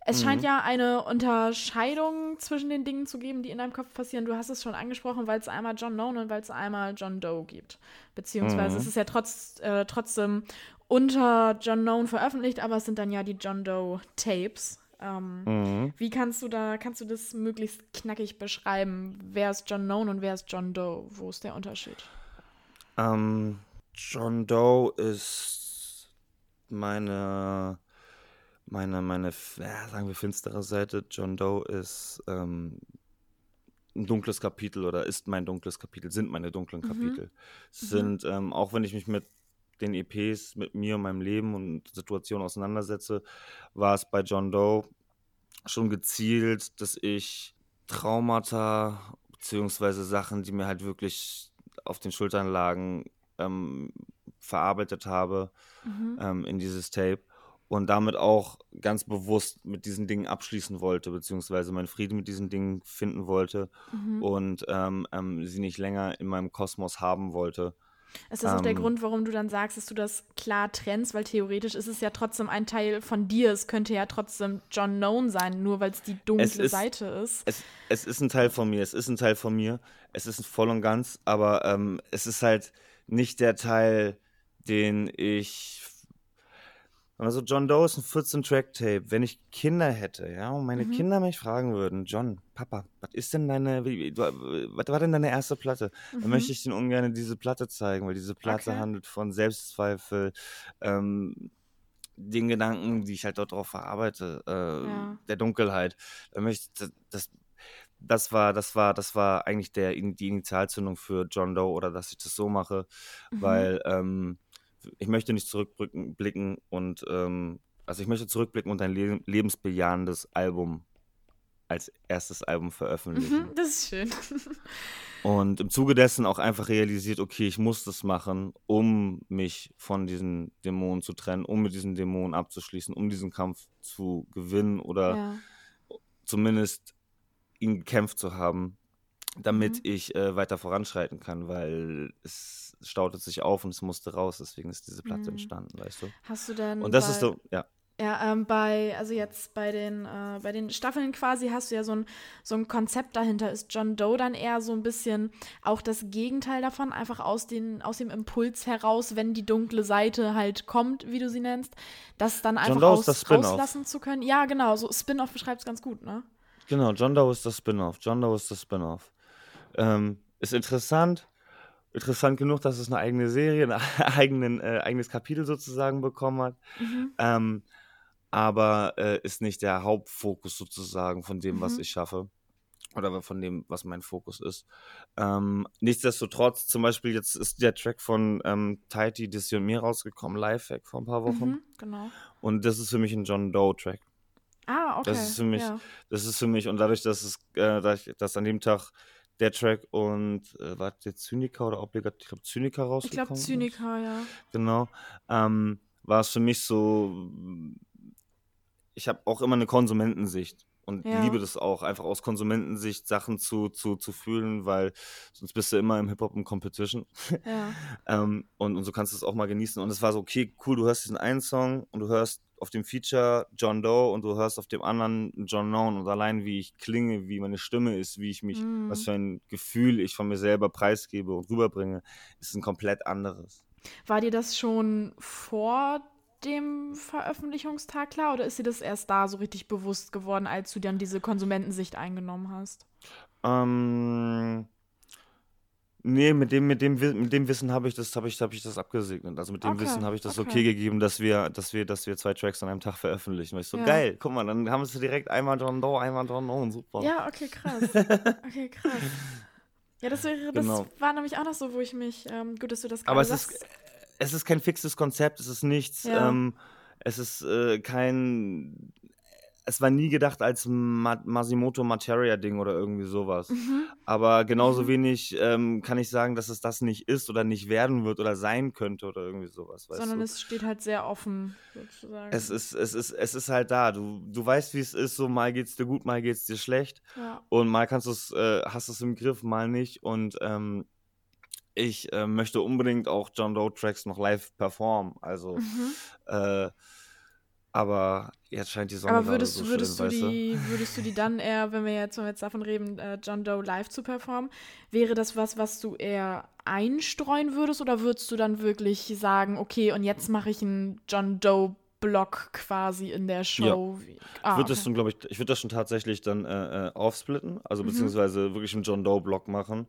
S1: Es scheint
S3: Mhm.
S1: ja eine Unterscheidung zwischen den Dingen zu geben, die in deinem Kopf passieren. Du hast es schon angesprochen, weil es einmal John Nolan und weil es einmal John Doe gibt. Beziehungsweise
S3: Mhm.
S1: es ist ja trotz, äh, trotzdem unter John Nolan veröffentlicht, aber es sind dann ja die John Doe Tapes. Ähm,
S3: Mhm.
S1: Wie kannst du da, kannst du das möglichst knackig beschreiben? Wer ist John Nolan und wer ist John Doe? Wo ist der Unterschied?
S3: Ähm, John Doe ist meine, meine, meine, ja, sagen wir finstere Seite. John Doe ist ähm, ein dunkles Kapitel oder ist mein dunkles Kapitel, sind meine dunklen
S1: Mhm.
S3: Kapitel. Sind, ähm, auch wenn ich mich mit den EPs, mit mir und meinem Leben und Situationen auseinandersetze, war es bei John Doe schon gezielt, dass ich Traumata beziehungsweise Sachen, die mir halt wirklich auf den Schultern lagen, ähm, verarbeitet habe
S1: Mhm.
S3: ähm, in dieses Tape und damit auch ganz bewusst mit diesen Dingen abschließen wollte, beziehungsweise meinen Frieden mit diesen Dingen finden wollte
S1: Mhm.
S3: und ähm, ähm, sie nicht länger in meinem Kosmos haben wollte.
S1: Ist das auch der
S3: Ähm,
S1: Grund, warum du dann sagst, dass du das klar trennst? Weil theoretisch ist es ja trotzdem ein Teil von dir. Es könnte ja trotzdem John Known sein, nur weil es die dunkle
S3: ist-
S1: Seite ist.
S3: Es, es ist ein Teil von mir, es ist ein Teil von mir, es ist voll und ganz, aber ähm, es ist halt nicht der Teil, den ich. Also John Doe ist ein 14-Track-Tape. Wenn ich Kinder hätte, ja, und meine
S1: Mhm.
S3: Kinder mich fragen würden, John, Papa, was ist denn deine, was war denn deine erste Platte? Dann
S1: Mhm.
S3: möchte ich denen ungern diese Platte zeigen, weil diese Platte
S1: Okay.
S3: handelt von Selbstzweifel, ähm, den Gedanken, die ich halt dort drauf verarbeite, äh,
S1: Ja.
S3: der Dunkelheit. Da möchte das, das war, das war, das war eigentlich der, die Initialzündung für John Doe oder dass ich das so mache,
S1: Mhm.
S3: weil ähm, ich möchte nicht zurückblicken blicken und ähm, also ich möchte zurückblicken und ein le lebensbejahendes Album als erstes Album veröffentlichen.
S1: Mhm, das ist schön.
S3: Und im Zuge dessen auch einfach realisiert, okay, ich muss das machen, um mich von diesen Dämonen zu trennen, um mit diesen Dämonen abzuschließen, um diesen Kampf zu gewinnen oder
S1: ja.
S3: zumindest ihn gekämpft zu haben, damit
S1: Mhm.
S3: ich äh, weiter voranschreiten kann, weil es staute sich auf und es musste raus, deswegen ist diese Platte
S1: Mhm.
S3: entstanden, weißt du?
S1: Hast du denn
S3: Und das
S1: bei,
S3: ist so, ja.
S1: Ja, ähm, bei, also jetzt bei den, äh, bei den Staffeln quasi hast du ja so ein, so ein Konzept dahinter. Ist John Doe dann eher so ein bisschen auch das Gegenteil davon, einfach aus, den, aus dem Impuls heraus, wenn die dunkle Seite halt kommt, wie du sie nennst, das dann einfach aus, rauslassen zu können? Ja, genau, so Spin-off beschreibt es ganz gut, ne?
S3: Genau, John Doe ist das Spin-off. John Doe ist das Spin-off. Ähm, ist interessant. Interessant genug, dass es eine eigene Serie, ein eigenen, äh, eigenes Kapitel sozusagen bekommen hat.
S1: Mhm.
S3: Ähm, aber äh, ist nicht der Hauptfokus sozusagen von dem, was
S1: Mhm.
S3: ich schaffe. Oder von dem, was mein Fokus ist. Ähm, nichtsdestotrotz, zum Beispiel jetzt ist der Track von ähm, Taiti, Dizzy und mir rausgekommen, Lifehack vor ein paar Wochen.
S1: Mhm, genau.
S3: Und das ist für mich ein John Doe-Track.
S1: Ah, okay.
S3: Das ist für mich-
S1: Ja.
S3: Das ist für mich, und dadurch, dass es, äh, dass, ich, dass an dem Tag der Track und äh, war der Zyniker oder obligat, ich glaube Zyniker
S1: Ich
S3: rausgekommen
S1: glaube,
S3: ist.
S1: Zyniker, ja.
S3: Genau. Ähm, war es für mich so, ich habe auch immer eine Konsumentensicht und
S1: Ja.
S3: liebe das auch, einfach aus Konsumentensicht Sachen zu, zu, zu fühlen, weil sonst bist du immer im Hip-Hop im Competition.
S1: Ja.
S3: Ähm, und, und so kannst du es auch mal genießen. Und es war so, okay, cool, du hörst diesen einen Song und du hörst auf dem Feature John Doe und du hörst auf dem anderen John Noun und allein wie ich klinge, wie meine Stimme ist, wie ich mich,
S1: Mhm.
S3: was für ein Gefühl ich von mir selber preisgebe und rüberbringe, ist ein komplett anderes.
S1: War dir das schon vor dem Veröffentlichungstag klar oder ist dir das erst da so richtig bewusst geworden, als du dann diese Konsumentensicht eingenommen hast?
S3: Ähm, nee, mit dem, mit dem, mit dem Wissen habe ich das, habe ich, habe ich das abgesegnet. Also mit dem
S1: Okay,
S3: Wissen habe ich das
S1: okay.
S3: okay gegeben, dass wir, dass wir, dass wir zwei Tracks an einem Tag veröffentlichen. Weil ich so,
S1: Ja.
S3: geil, guck mal, dann haben wir direkt einmal John Doe, einmal John Doe, super.
S1: Ja, okay, krass. Okay, krass. Ja, das, wäre, das
S3: Genau.
S1: war nämlich auch noch so, wo ich mich, ähm, gut, dass du das gerade
S3: Aber es
S1: sagst.
S3: ist, es ist kein fixes Konzept, es ist nichts.
S1: Ja.
S3: Ähm, es ist äh, kein. Es war nie gedacht als Ma Masimoto Materia-Ding oder irgendwie sowas.
S1: Mhm.
S3: Aber genauso
S1: Mhm.
S3: wenig ähm, kann ich sagen, dass es das nicht ist oder nicht werden wird oder sein könnte oder irgendwie sowas.
S1: Sondern
S3: du?
S1: es steht halt sehr offen, sozusagen.
S3: Es ist, es ist, es ist halt da. Du, du weißt, wie es ist. So mal geht's dir gut, mal geht's dir schlecht.
S1: ja.
S3: Und mal kannst du's, äh, hast du es im Griff, mal nicht. Und ähm, ich äh, möchte unbedingt auch John Doe Tracks noch live performen. Also
S1: Mhm.
S3: äh, Aber jetzt scheint die Sonne
S1: Aber würdest,
S3: so
S1: würdest,
S3: schön,
S1: du
S3: weißt du?
S1: die, würdest du die dann eher, wenn wir jetzt, wenn wir jetzt davon reden, äh, John Doe live zu performen, wäre das was, was du eher einstreuen würdest oder würdest du dann wirklich sagen, okay, und jetzt mache ich einen John Doe Block quasi in der Show? Wie- Ah,
S3: Ich würde das
S1: okay.
S3: schon, glaube ich, ich würde das schon tatsächlich dann äh, äh, aufsplitten, also
S1: Mhm.
S3: beziehungsweise wirklich einen John Doe-Block machen,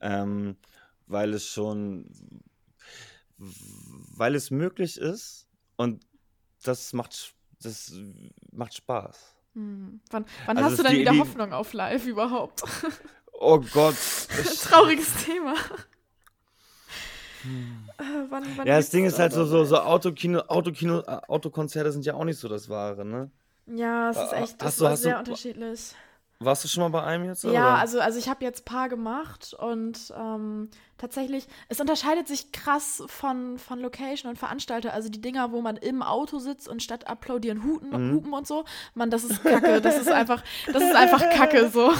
S3: ähm, weil es schon, weil es möglich ist und das macht, das macht Spaß.
S1: Hm. Wann, wann
S3: Also
S1: hast du denn
S3: die-
S1: wieder
S3: die-
S1: Hoffnung auf live überhaupt?
S3: Oh Gott.
S1: Trauriges Thema. Äh, wann, wann
S3: ja, das Ding ist halt so,
S1: dann
S3: so, so? Autokino, Autokino, äh, Autokonzerte sind ja auch nicht so das Wahre, ne?
S1: Ja, es ist
S3: Äh,
S1: echt
S3: hast du- hast du-
S1: sehr unterschiedlich.
S3: Warst du schon mal bei einem jetzt?
S1: Ja,
S3: oder?
S1: also, also ich habe jetzt ein paar gemacht und ähm, tatsächlich, es unterscheidet sich krass von, von Location und Veranstalter. Also die Dinger, wo man im Auto sitzt und statt applaudieren huten,
S3: Mhm.
S1: hupen und so, man, das ist Kacke. Das ist einfach, das ist einfach Kacke so.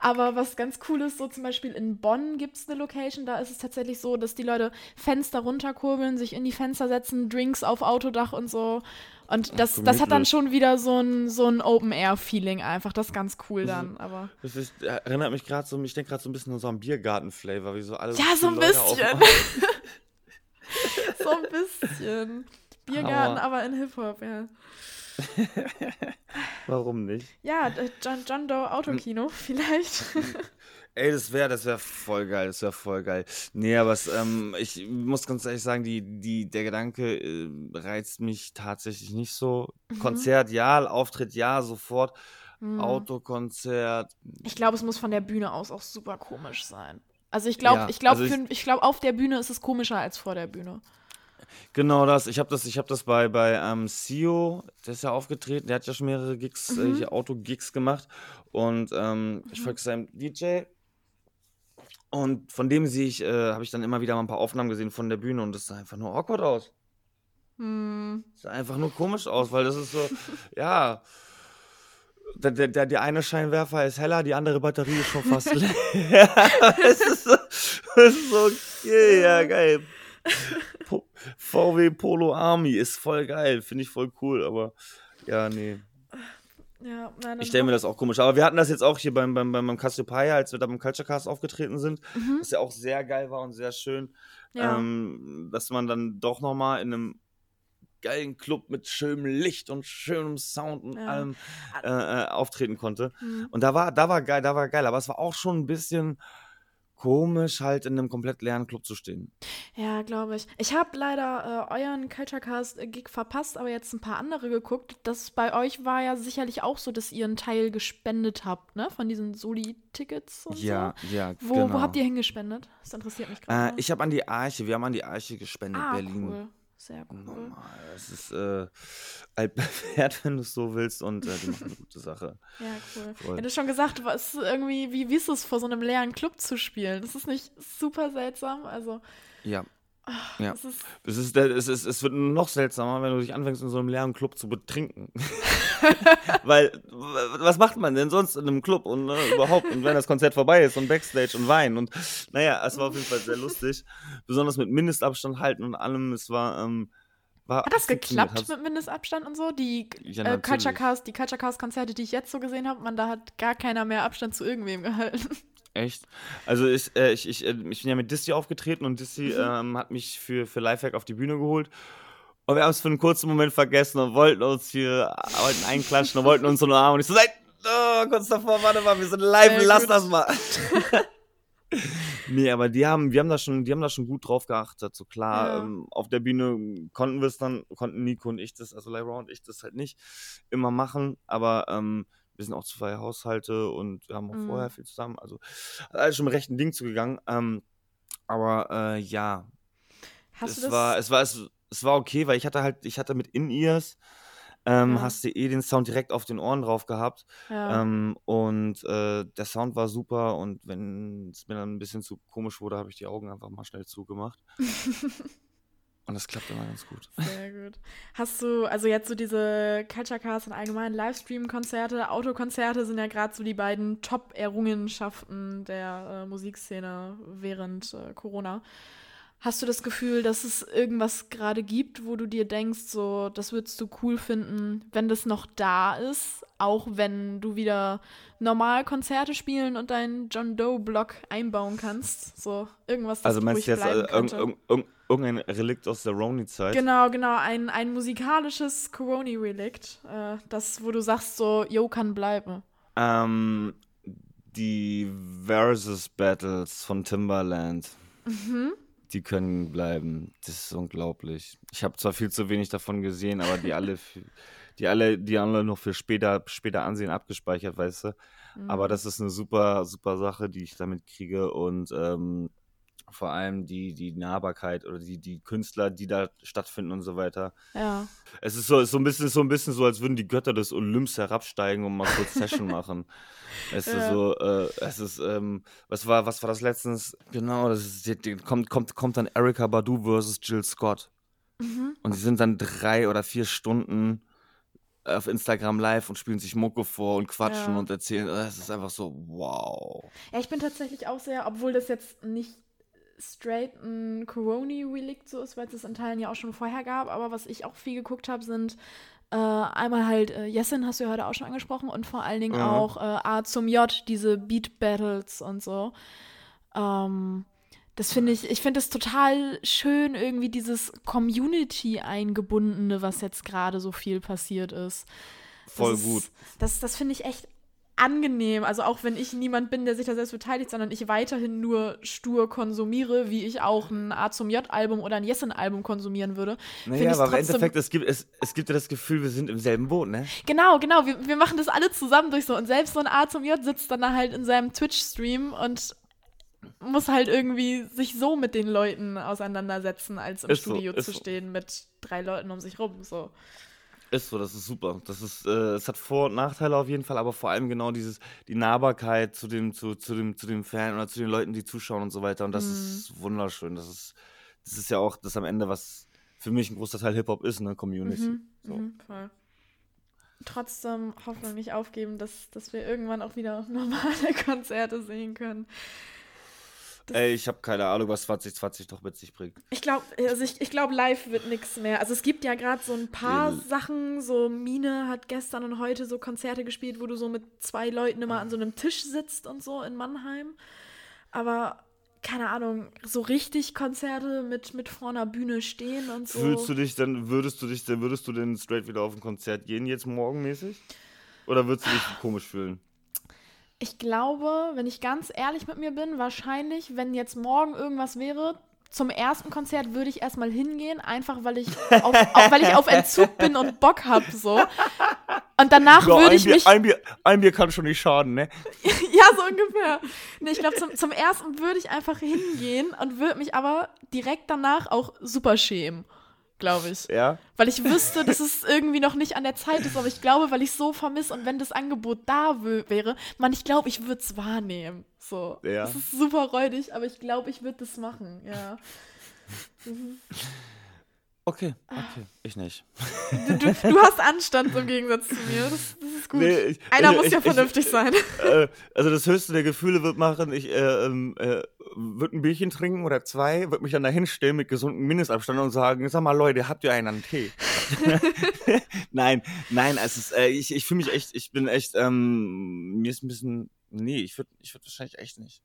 S1: Aber was ganz cool ist, so zum Beispiel in Bonn gibt es eine Location, da ist es tatsächlich so, dass die Leute Fenster runterkurbeln, sich in die Fenster setzen, Drinks auf Autodach und so. Und das, das hat dann schon wieder so ein, so ein Open-Air-Feeling einfach. Das ist ganz cool dann, aber.
S3: Das ist, äh, erinnert mich gerade so, ich denke gerade so ein bisschen an so einen Biergarten-Flavor, wie so alle
S1: Ja, so ein
S3: Leute
S1: bisschen. so ein bisschen. Biergarten,
S3: Aber-
S1: aber in Hip-Hop, ja.
S3: Warum nicht?
S1: Ja, äh, John, John Doe Autokino, vielleicht.
S3: Ey, das wäre, das wäre voll geil, das wäre voll geil. Nee, aber es, ähm, ich muss ganz ehrlich sagen, die, die, der Gedanke äh, reizt mich tatsächlich nicht so.
S1: Mhm.
S3: Konzert, ja, Auftritt, ja, sofort.
S1: Hm.
S3: Autokonzert,
S1: Ich glaube, es muss von der Bühne aus auch super komisch sein. Also ich glaube,
S3: Ja,
S1: ich glaube,
S3: also
S1: glaube, auf der Bühne ist es komischer als vor der Bühne.
S3: Genau das. Ich habe das, ich hab das bei, bei ähm, Sio, der ist ja aufgetreten, der hat ja schon mehrere Gigs,
S1: Mhm.
S3: äh, hier Auto-Gigs gemacht. Und ähm, ich folge seinem DJ. Und von dem sehe ich, äh, habe ich dann immer wieder mal ein paar Aufnahmen gesehen von der Bühne und das sah einfach nur awkward aus.
S1: Hm.
S3: Das sah einfach nur komisch aus, weil das ist so, ja. Der, der, der, eine Scheinwerfer ist heller, die andere Batterie ist schon fast leer. es, ist so, es ist so okay, ja, geil. Po VW Polo Army ist voll geil, finde ich voll cool, aber ja, nee.
S1: Ja, nein,
S3: Ich stelle mir das auch komisch. Aber wir hatten das jetzt auch hier beim, beim, beim, Cassiopeia, als wir da beim Culture Cast aufgetreten sind, was ja auch sehr geil war und sehr schön,
S1: Mhm. Ja.
S3: ähm, dass man dann doch nochmal in einem geilen Club mit schönem Licht und schönem Sound und
S1: Ja.
S3: allem äh, äh, auftreten konnte.
S1: Hm.
S3: Und da war, da war geil, da war geil, aber es war auch schon ein bisschen komisch, halt in einem komplett leeren Club zu stehen.
S1: Ja, glaube ich. Ich habe leider äh, euren Culture Cast äh, verpasst, aber jetzt ein paar andere geguckt. Das bei euch war ja sicherlich auch so, dass ihr einen Teil gespendet habt, ne? Von diesen Soli-Tickets und
S3: ja,
S1: so.
S3: ja,
S1: Wo,
S3: genau.
S1: wo habt ihr hingespendet? Das interessiert mich gerade.
S3: Äh, ich habe an die Arche, wir haben an die Arche gespendet,
S1: ah,
S3: Berlin.
S1: cool. Sehr cool.
S3: Normal. Es ist äh, altbewährt, wenn du es so willst, und äh, die machen eine gute Sache.
S1: Ja, cool.
S3: Voll.
S1: Du hast schon gesagt, was irgendwie, wie, wie ist es, vor so einem leeren Club zu spielen? Das ist nicht super seltsam. Also,
S3: Ja. Ja.
S1: es ist.
S3: Es, ist, es, ist, es wird noch seltsamer, wenn du dich anfängst, in so einem leeren Club zu betrinken. Weil, was macht man denn sonst in einem Club und ne, überhaupt? Und wenn das Konzert vorbei ist und Backstage und Wein. Und naja, es war auf jeden Fall sehr lustig. Besonders mit Mindestabstand halten und allem. Es war. Ähm, war
S1: Hat das geklappt
S3: Hat's-
S1: mit Mindestabstand und so? Die
S3: Ja,
S1: äh, Culture. Cast, die Culture Cast Konzerte, die ich jetzt so gesehen habe, man, da hat gar keiner mehr Abstand zu irgendwem gehalten.
S3: Echt? Also ich, äh, ich, ich, äh, ich bin ja mit Dissi aufgetreten und Dissi
S1: Mhm.
S3: ähm, hat mich für, für Lifehack auf die Bühne geholt. Und wir haben es für einen kurzen Moment vergessen und wollten uns hier wollten einklatschen und wollten uns so eine Arme. Und ich so, nein, oh, kurz davor, warte mal, wir sind live, lass das mal. nee, aber die haben, wir haben da schon, die haben da schon gut drauf geachtet. So klar,
S1: Ja.
S3: ähm, auf der Bühne konnten wir es dann, konnten Nico und ich das, also Lyra und ich das halt nicht immer machen, aber ähm, wir sind auch zwei Haushalte und wir haben auch
S1: Mhm.
S3: vorher viel zusammen. Also alles schon mit rechten Ding zugegangen. Ähm, aber äh, ja,
S1: Hast du
S3: es
S1: das?
S3: war, es war, es, es war okay, weil ich hatte halt, ich hatte mit In-Ears, ähm,
S1: Ja.
S3: hast du eh den Sound direkt auf den Ohren drauf gehabt.
S1: ja.
S3: Ähm, und äh, der Sound war super und wenn es mir dann ein bisschen zu komisch wurde, habe ich die Augen einfach mal schnell zugemacht. und das klappt immer ganz gut.
S1: Sehr gut. Hast du, also jetzt so diese Culture Cast und allgemein Livestream-Konzerte, Autokonzerte sind ja gerade so die beiden Top-Errungenschaften der äh, Musikszene während äh, Corona. Hast du das Gefühl, dass es irgendwas gerade gibt, wo du dir denkst, so, das würdest du cool finden, wenn das noch da ist, auch wenn du wieder normal Konzerte spielen und deinen John Doe-Block einbauen kannst? So, irgendwas, das
S3: Also meinst du jetzt
S1: bleiben
S3: irg irg irg irgendein Relikt aus der Roni-Zeit?
S1: Genau, genau, ein, ein musikalisches Coroni-Relikt, äh, das, wo du sagst, so, yo, kann bleiben.
S3: Ähm, die Versus Battles von Timbaland.
S1: Mhm.
S3: Die können bleiben. Das ist unglaublich. Ich habe zwar viel zu wenig davon gesehen, aber die alle, die alle, die alle noch für später, später ansehen abgespeichert, weißt du.
S1: Mhm.
S3: Aber das ist eine super, super Sache, die ich damit kriege und ähm, vor allem die, die Nahbarkeit oder die, die Künstler, die da stattfinden und so weiter.
S1: Ja.
S3: Es ist so, so ein bisschen, so ein bisschen so, als würden die Götter des Olymps herabsteigen und mal kurz Session machen. Es ist
S1: Ja.
S3: so, äh, es ist, ähm, was war, was war das letztens? Genau, das ist, die, die, kommt, kommt, kommt dann Erika Badu versus Jill Scott.
S1: Mhm.
S3: Und die sind dann drei oder vier Stunden auf Instagram live und spielen sich Mucke vor und quatschen
S1: Ja.
S3: und erzählen. Das ist einfach so, wow.
S1: Ja, ich bin tatsächlich auch sehr, obwohl das jetzt nicht straight ein Coroni-Relikt so ist, weil es das in Teilen ja auch schon vorher gab, aber was ich auch viel geguckt habe, sind äh, einmal halt äh, Jessin, hast du ja heute auch schon angesprochen, und vor allen Dingen
S3: Mhm.
S1: auch äh, A zum J, diese Beat-Battles und so. Ähm, das finde ich, ich finde es total schön, irgendwie dieses Community-Eingebundene, was jetzt gerade so viel passiert ist.
S3: Voll
S1: das
S3: gut.
S1: Ist, das das finde ich echt angenehm. Also auch wenn ich niemand bin, der sich da selbst beteiligt, sondern ich weiterhin nur stur konsumiere, wie ich auch ein A zum J-Album oder ein Yesin-Album konsumieren würde.
S3: Naja, aber im Endeffekt, es gibt, es, es gibt ja das Gefühl, wir sind im selben Boot, ne?
S1: Genau, genau. Wir, wir machen das alle zusammen durch so. Und selbst so ein A zum J sitzt dann da halt in seinem Twitch-Stream und muss halt irgendwie sich so mit den Leuten auseinandersetzen, als im
S3: Ist so,
S1: Studio
S3: ist
S1: zu
S3: so.
S1: stehen mit drei Leuten um sich rum. So.
S3: Ist so, das ist super. Das ist, äh, es hat Vor- und Nachteile auf jeden Fall, aber vor allem genau dieses, die Nahbarkeit zu dem, zu, zu dem, zu dem Fan oder zu den Leuten, die zuschauen und so weiter. Und das
S1: Mhm.
S3: ist wunderschön. Das ist, das ist ja auch das am Ende, was für mich ein großer Teil Hip-Hop ist, ne? Community.
S1: Mhm,
S3: So.
S1: mhm, voll. Trotzdem Hoffnung nicht aufgeben, dass, dass wir irgendwann auch wieder normale Konzerte sehen können.
S3: Ey, ich habe keine Ahnung, was 2020 noch mit sich bringt.
S1: Ich glaube, also ich, ich glaube, live wird nichts mehr. Also es gibt ja gerade so ein paar
S3: Nee.
S1: Sachen, so Mine hat gestern und heute so Konzerte gespielt, wo du so mit zwei Leuten immer an so einem Tisch sitzt und so in Mannheim. Aber keine Ahnung, so richtig Konzerte mit, mit vor einer Bühne stehen und so.
S3: Fühlst du dich dann, würdest du dich, dann würdest du denn straight wieder auf ein Konzert gehen jetzt morgenmäßig? Oder würdest du dich komisch fühlen?
S1: Ich glaube, wenn ich ganz ehrlich mit mir bin, wahrscheinlich, wenn jetzt morgen irgendwas wäre, zum ersten Konzert würde ich erstmal hingehen, einfach weil ich auf, auf, weil ich auf Entzug bin und Bock habe so. Und danach
S3: Ja,
S1: würde ich
S3: Bier,
S1: mich
S3: ein, Bier, ein Bier kann schon nicht schaden, ne?
S1: ja, so ungefähr. Nee, ich glaube, zum, zum ersten würde ich einfach hingehen und würde mich aber direkt danach auch super schämen, glaube ich.
S3: Ja?
S1: Weil ich wüsste, dass es irgendwie noch nicht an der Zeit ist, aber ich glaube, weil ich so vermisse und wenn das Angebot da wäre, man, ich glaube, ich würde es wahrnehmen. So.
S3: Ja.
S1: Das ist super räudig, aber ich glaube, ich würde das machen, ja.
S3: Okay, okay. Ich nicht.
S1: Du, du, du hast Anstand im Gegensatz zu mir. Das, das ist gut.
S3: Nee, ich-
S1: Einer
S3: ich-
S1: muss
S3: ich-
S1: ja vernünftig sein.
S3: äh, also das höchste der Gefühle wird machen, ich äh, ähm, äh, würde ein Bierchen trinken oder zwei, würde mich dann dahin stellen mit gesundem Mindestabstand und sagen, sag mal Leute, habt ihr einen an Tee? nein, nein, es ist, äh, ich, ich fühle mich echt, ich bin echt, ähm, mir ist ein bisschen, nee, ich würde ich würd wahrscheinlich echt nicht.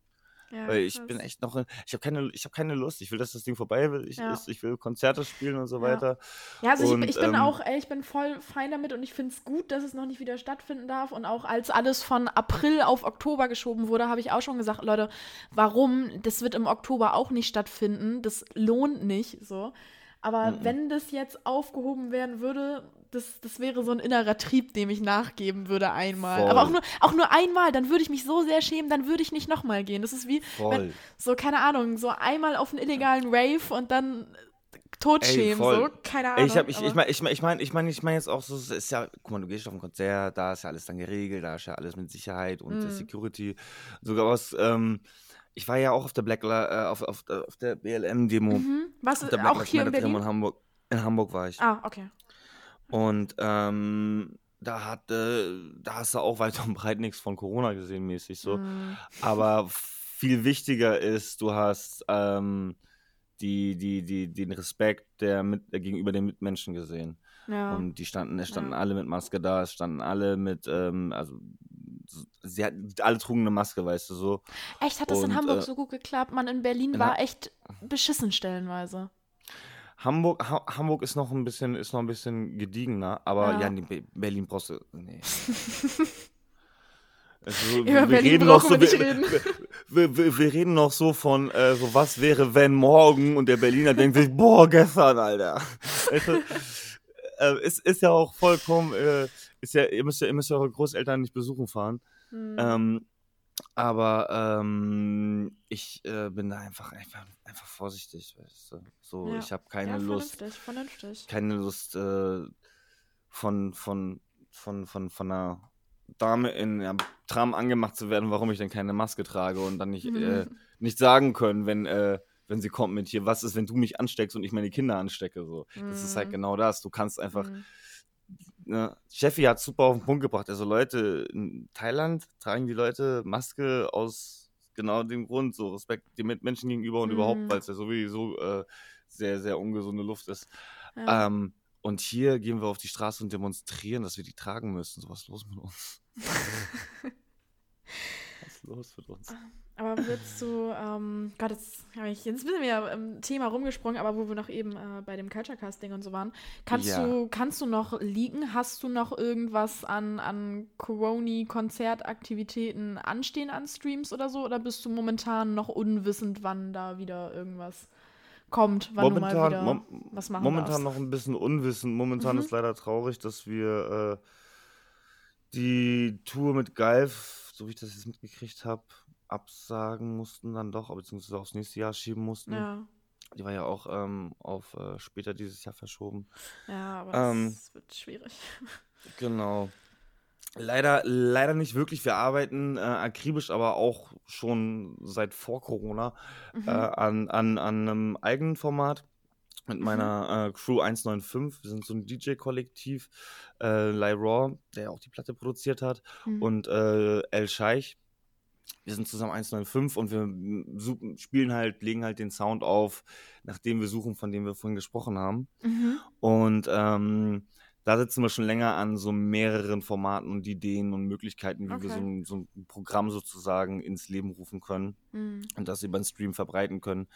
S1: Ja,
S3: Weil ich
S1: krass.
S3: bin echt noch, in- ich habe keine, ich habe keine Lust. Ich will, dass das Ding vorbei will. Ich,
S1: Ja.
S3: ist, ich will Konzerte spielen und so
S1: Ja.
S3: weiter.
S1: Ja, also
S3: Und,
S1: ich, ich bin
S3: ähm,
S1: auch, ey, ich bin voll fein damit und ich finde es gut, dass es noch nicht wieder stattfinden darf. Und auch als alles von April auf Oktober geschoben wurde, habe ich auch schon gesagt, Leute, warum? Das wird im Oktober auch nicht stattfinden. Das lohnt nicht so. Aber
S3: Mhm.
S1: wenn das jetzt aufgehoben werden würde, das, das wäre so ein innerer Trieb, dem ich nachgeben würde einmal.
S3: Voll.
S1: Aber auch nur, auch nur einmal, dann würde ich mich so sehr schämen, dann würde ich nicht nochmal gehen. Das ist wie, wenn, so, keine Ahnung, so einmal auf einen illegalen Rave und dann totschämen, so, keine Ahnung.
S3: ich, hab, ich, ich meine, ich meine, ich meine, ich meine, ich meine jetzt auch so, es ist ja, guck mal, du gehst auf ein Konzert, da ist ja alles dann geregelt, da ist ja alles mit Sicherheit und der Security. Sogar was, ähm, ich war ja auch auf der Black, äh, auf, auf, der- auf der BLM-Demo.
S1: Mhm. Was
S3: Auf der
S1: auch
S3: Black Lives
S1: hier in Berlin?
S3: in Hamburg. In Hamburg war ich.
S1: Ah, okay.
S3: Und ähm, da hat, äh, da hast du auch weit und breit nichts von Corona gesehen, mäßig so.
S1: Mhm.
S3: Aber viel wichtiger ist, du hast ähm, die, die, die, den Respekt der mit, der gegenüber den Mitmenschen gesehen.
S1: Ja.
S3: Und die standen, es standen
S1: Ja.
S3: alle mit Maske da, es standen alle mit, ähm, also sie hatten, alle trugen eine Maske, weißt du, so.
S1: Echt, hat das in
S3: und,
S1: Hamburg
S3: äh,
S1: so gut geklappt? Man, in Berlin
S3: in
S1: war echt beschissen stellenweise.
S3: Hamburg, ha Hamburg ist noch ein bisschen, ist noch ein bisschen gediegener, aber
S1: Ja.
S3: ja, nee, Berlin brauchst du, nee. Also,
S1: Über Berlin brauchen wir reden.
S3: Wir, wir, wir reden noch so von, äh, so was wäre, wenn morgen und der Berliner denkt sich, boah, gestern, Alter. Also, äh, ist, ist ja auch vollkommen, äh, ist ja, ihr müsst ja, ihr müsst ja eure Großeltern nicht besuchen fahren.
S1: Hm.
S3: Ähm, aber ähm, ich äh, bin da einfach, einfach, einfach vorsichtig, weißt du. So,
S1: Ja.
S3: ich habe keine
S1: ja,
S3: Lust,
S1: vernünftig, vernünftig.
S3: keine Lust äh, von, von, von, von, von einer Dame in einem Tram angemacht zu werden, warum ich denn keine Maske trage und dann nicht, äh,
S1: Mhm.
S3: nicht sagen können, wenn, äh, wenn sie kommt mit hier, was ist, wenn du mich ansteckst und ich meine Kinder anstecke. So. Das ist halt
S1: Mhm.
S3: genau das. Du kannst einfach,
S1: Hm.
S3: Ne, Cheffi hat super auf den Punkt gebracht. Also Leute, in Thailand tragen die Leute Maske aus genau dem Grund, so Respekt den Mitmenschen gegenüber und
S1: Mhm.
S3: überhaupt, weil es ja sowieso äh, sehr, sehr ungesunde Luft ist.
S1: Ja.
S3: Ähm, und hier gehen wir auf die Straße und demonstrieren, dass wir die tragen müssen. So was ist los mit uns? was ist los mit uns?
S1: Aber würdest du, ähm, Gott, jetzt, hab ich, jetzt sind wir ja im Thema rumgesprungen, aber wo wir noch eben äh, bei dem Culture Casting und so waren, kannst
S3: Ja.
S1: du, kannst du noch leaken? Hast du noch irgendwas an, an Coroni-Konzertaktivitäten anstehen an Streams oder so? Oder bist du momentan noch unwissend, wann da wieder irgendwas kommt, wann du mal wieder
S3: mom-
S1: was machen
S3: momentan
S1: darfst?
S3: noch ein bisschen unwissend. Momentan
S1: Mhm.
S3: ist leider traurig, dass wir äh, die Tour mit Galf, so wie ich das jetzt mitgekriegt habe, absagen mussten dann doch, beziehungsweise aufs nächste Jahr schieben mussten.
S1: Ja,
S3: Die war ja auch ähm, auf äh, später dieses Jahr verschoben.
S1: ja, aber das
S3: Ähm,
S1: wird schwierig.
S3: Genau. Leider, leider nicht wirklich. Wir arbeiten äh, akribisch, aber auch schon seit vor Corona
S1: Mhm.
S3: äh, an, an, an einem eigenen Format mit meiner äh, Crew 195. Wir sind so ein DJ-Kollektiv. Äh, Lai Raw, der auch die Platte produziert hat,
S1: Mhm.
S3: und äh, El Scheich. Wir sind zusammen 195 und wir mm, spielen halt, legen halt den Sound auf, nachdem wir suchen, von dem wir vorhin gesprochen haben.
S1: Mhm.
S3: Und ähm, da sitzen wir schon länger an so mehreren Formaten und Ideen und Möglichkeiten, wie wir
S1: Okay.
S3: so ein, so ein Programm sozusagen ins Leben rufen können
S1: Mhm.
S3: und das über den Stream verbreiten können.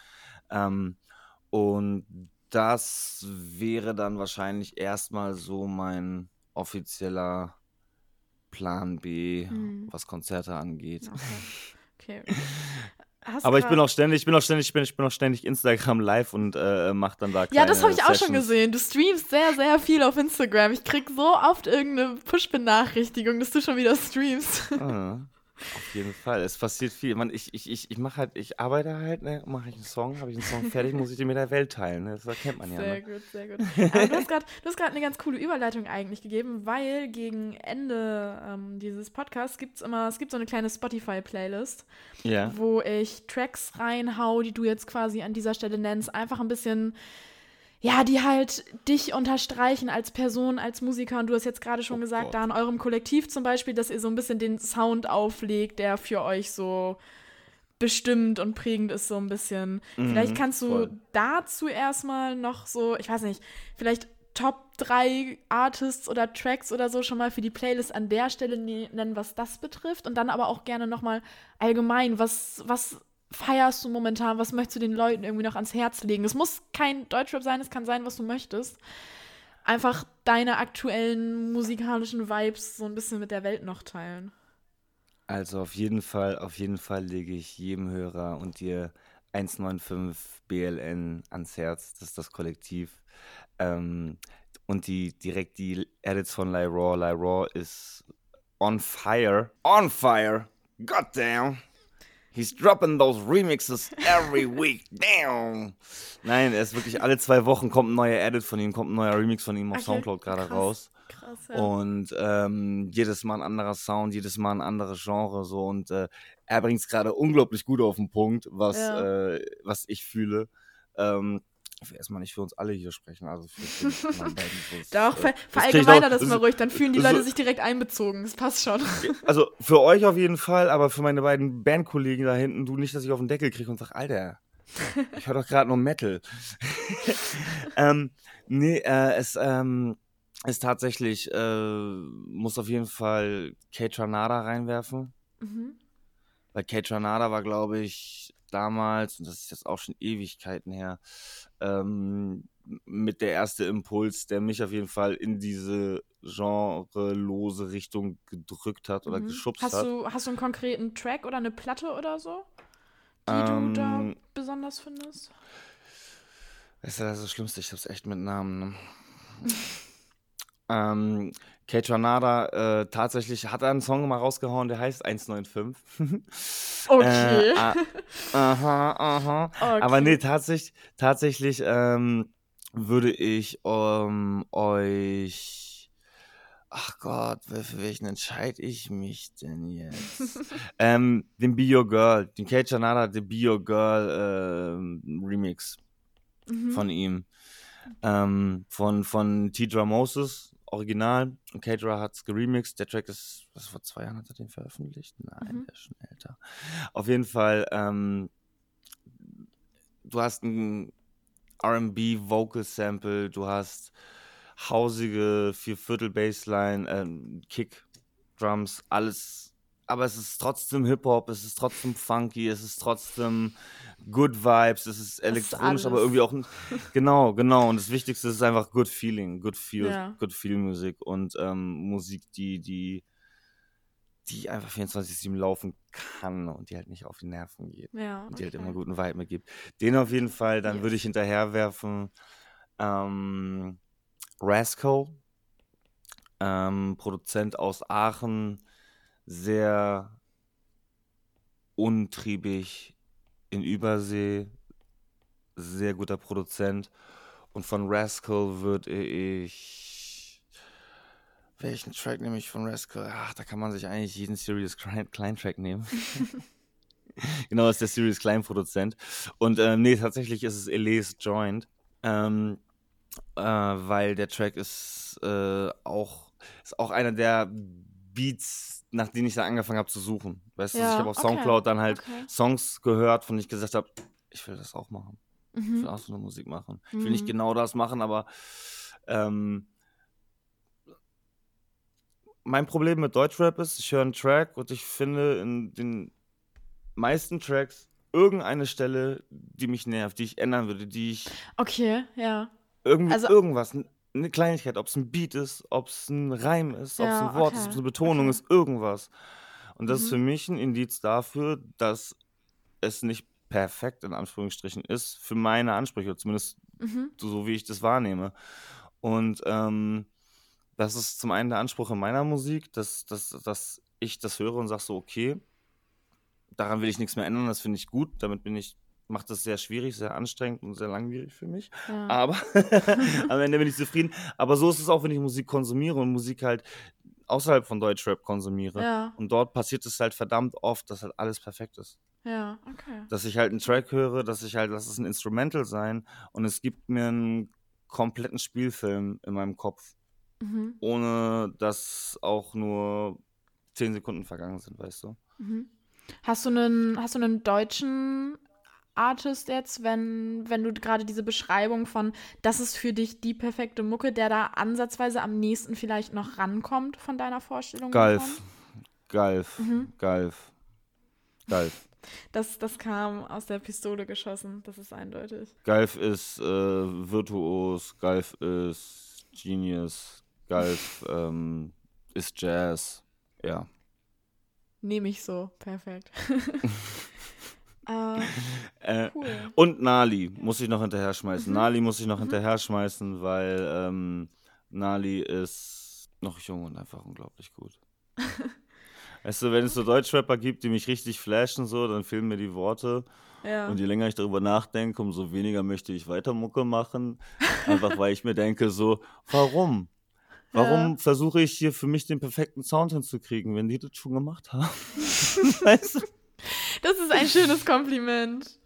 S3: Ähm, und das wäre dann wahrscheinlich erstmal so mein offizieller Plan B,
S1: Mhm.
S3: was Konzerte angeht.
S1: Okay. okay.
S3: Aber ich bin auch ständig, ich bin auch ständig, ich bin, ich bin auch ständig Instagram live und äh, mach dann da
S1: Ja, das habe ich auch schon gesehen. Du streamst sehr, sehr viel auf Instagram. Ich krieg so oft irgendeine Push-Benachrichtigung, dass du schon wieder streamst.
S3: Ah, auf jeden Fall. Es passiert viel. Man, ich, ich, ich, ich mache halt, ich arbeite halt, ne, mache ich einen Song, habe ich einen Song fertig, muss ich den mit der Welt teilen. Ne? Das kennt man ja.
S1: Sehr
S3: Ne?
S1: gut, sehr gut. Aber du hast gerade eine ganz coole Überleitung eigentlich gegeben, weil gegen Ende ähm, dieses Podcasts gibt es immer, es gibt so eine kleine Spotify-Playlist,
S3: Ja.
S1: wo ich Tracks reinhau, die du jetzt quasi an dieser Stelle nennst, einfach ein bisschen, ja, die halt dich unterstreichen als Person, als Musiker. Und du hast jetzt gerade schon
S3: Oh
S1: gesagt,
S3: Gott.
S1: da in eurem Kollektiv zum Beispiel, dass ihr so ein bisschen den Sound auflegt, der für euch so bestimmt und prägend ist, so ein bisschen. Vielleicht
S3: Mhm,
S1: kannst du
S3: voll.
S1: dazu erstmal noch so, ich weiß nicht, vielleicht Top 3 Artists oder Tracks oder so schon mal für die Playlist an der Stelle ne- nennen, was das betrifft. Und dann aber auch gerne nochmal allgemein, was, was feierst du momentan, was möchtest du den Leuten irgendwie noch ans Herz legen? Es muss kein Deutschrap sein, es kann sein, was du möchtest. Einfach deine aktuellen musikalischen Vibes so ein bisschen mit der Welt noch teilen.
S3: Also auf jeden Fall, auf jeden Fall lege ich jedem Hörer und dir 195 BLN ans Herz. Das ist das Kollektiv. Ähm, und die direkt die Edits von Lyraw. Lyraw ist on fire. On fire! God damn! He's dropping those remixes every week. Damn! Nein, er ist wirklich alle zwei Wochen kommt ein neuer Edit von ihm, kommt ein neuer Remix von ihm auf
S1: Okay,
S3: Soundcloud gerade
S1: krass.
S3: raus.
S1: Krass, ja.
S3: Und ähm, jedes Mal ein anderer Sound, jedes Mal ein anderes Genre so und äh, er bringt es gerade unglaublich gut auf den Punkt, was,
S1: Ja.
S3: äh, was ich fühle. Ähm, erstmal nicht für uns alle hier sprechen, also für, für beiden.
S1: Doch,
S3: äh,
S1: ver
S3: das
S1: verallgemeiner
S3: doch-
S1: das mal ruhig, dann fühlen die
S3: so-
S1: Leute sich direkt einbezogen. Das passt schon.
S3: Also für euch auf jeden Fall, aber für meine beiden Bandkollegen da hinten, du nicht, dass ich auf den Deckel kriege und sag, Alter, Ich höre doch gerade nur Metal. ähm, nee, äh, es ähm, ist tatsächlich, äh, muss auf jeden Fall Kate Tranada reinwerfen.
S1: Mhm.
S3: Weil Kate Tranada war, glaube ich, damals, und das ist jetzt auch schon Ewigkeiten her, ähm, mit der erste Impuls, der mich auf jeden Fall in diese genrelose Richtung gedrückt hat oder
S1: Mhm.
S3: geschubst
S1: Hast
S3: hat.
S1: du, hast du einen konkreten Track oder eine Platte oder so, die du da
S3: Ähm,
S1: besonders findest?
S3: Weißt du, das ist das Schlimmste, ich hab's echt mit Namen. Ne? ähm, Kate Tranada, äh, tatsächlich hat er einen Song mal rausgehauen, der heißt 195.
S1: Okay.
S3: Äh, ah, aha, aha.
S1: okay.
S3: Aber nee, tatsächlich, tatsächlich ähm, würde ich ähm, euch. Ach Gott, für welchen entscheide ich mich denn jetzt? ähm, den Be Your Girl, den Kate Janada, den Be Your Girl ähm, Remix
S1: Mhm.
S3: von ihm. Ähm, von von Tidra Moses, Original. Und Kadra hat es geremixed. Der Track ist, was vor zwei Jahren hat er den veröffentlicht? Nein,
S1: Mhm.
S3: der ist schon älter. Auf jeden Fall, ähm, du hast ein RB Vocal Sample, du hast hausige Vierviertel Bassline, ähm, Kick, Drums, alles. Aber es ist trotzdem Hip-Hop, es ist trotzdem funky, es ist trotzdem Good Vibes, es ist elektronisch, aber
S1: alles.
S3: irgendwie auch. Genau, genau. Und das Wichtigste ist einfach Good Feeling, Good Feel,
S1: Ja.
S3: Good Feel Musik und ähm, Musik, die, die, die einfach 24-7 laufen kann und die halt nicht auf die Nerven geht
S1: ja,
S3: und die halt immer guten Vibe mitgibt. Den auf jeden Fall, dann
S1: Yes.
S3: würde ich hinterherwerfen ähm, Rasco, ähm, Produzent aus Aachen, sehr untriebig in Übersee, sehr guter Produzent. Und von Rascal würde ich. Welchen Track nehme ich von Rascal? Ach, da kann man sich eigentlich jeden Serious Klein, Kleintrack nehmen. genau, ist der Serious Klein Produzent. Und ähm, nee, tatsächlich ist es Elise Joint. Ähm, äh, weil der Track ist äh, auch ist auch einer der Beats, nach denen ich dann angefangen habe zu suchen. Weißt du,
S1: Ja,
S3: ich habe auf
S1: okay,
S3: Soundcloud dann halt
S1: okay.
S3: Songs gehört, von denen ich gesagt habe, ich will das auch machen. Ich will
S1: Mhm.
S3: auch so eine Musik machen. Ich will nicht
S1: Mhm.
S3: genau das machen, aber ähm, mein Problem mit Deutschrap ist, ich höre einen Track und ich finde in den meisten Tracks irgendeine Stelle, die mich nervt, die ich ändern würde, die ich
S1: Okay, ja.
S3: irgendwie
S1: Also-
S3: irgendwas, eine Kleinigkeit, ob es ein Beat ist, ob es ein Reim ist, ob es
S1: Ja,
S3: ein Wort ist, ob
S1: okay,
S3: es eine Betonung
S1: okay.
S3: ist, irgendwas. Und das ist
S1: Mhm.
S3: für mich ein Indiz dafür, dass es nicht perfekt in Anführungsstrichen ist für meine Ansprüche, zumindest
S1: Mhm.
S3: so wie ich das wahrnehme. Und ähm, das ist zum einen der Anspruch in meiner Musik, dass, dass, dass ich das höre und sage so, okay, daran will ich nichts mehr ändern, das finde ich gut, damit bin ich, macht das sehr schwierig, sehr anstrengend und sehr langwierig für mich.
S1: Ja.
S3: Aber am Ende bin ich zufrieden. Aber so ist es auch, wenn ich Musik konsumiere und Musik halt außerhalb von Deutschrap konsumiere.
S1: ja,
S3: Und dort passiert es halt verdammt oft, dass halt alles perfekt ist.
S1: ja, okay.
S3: Dass ich halt einen Track höre, dass ich halt, lass es ein Instrumental sein und es gibt mir einen kompletten Spielfilm in meinem Kopf,
S1: Mhm.
S3: ohne dass auch nur zehn Sekunden vergangen sind, weißt du?
S1: Mhm. Hast du einen, hast du einen deutschen Artist jetzt, wenn, wenn du gerade diese Beschreibung von, das ist für dich die perfekte Mucke, der da ansatzweise am nächsten vielleicht noch rankommt von deiner Vorstellung?
S3: Galf. Galf.
S1: Mhm.
S3: Galf. Galf.
S1: Das, das kam aus der Pistole geschossen, das ist eindeutig.
S3: Galf ist äh, virtuos, Galf ist Genius, Galf ähm, ist Jazz. Ja.
S1: Nehme ich so, perfekt. äh,
S3: Äh,
S1: cool.
S3: und Nali muss ich noch hinterher schmeißen.
S1: Mhm.
S3: Nali muss ich noch
S1: Mhm.
S3: hinterher schmeißen, weil ähm, Nali ist noch jung und einfach unglaublich gut. weißt du, wenn es so Deutschrapper gibt, die mich richtig flashen, so, dann fehlen mir die Worte.
S1: Ja.
S3: Und je länger ich darüber nachdenke, umso weniger möchte ich weiter Mucke machen. Einfach weil ich mir denke, so, warum? Warum
S1: Ja.
S3: versuche ich hier für mich den perfekten Sound hinzukriegen, wenn die das schon gemacht haben? weißt du?
S1: Das ist ein schönes Kompliment.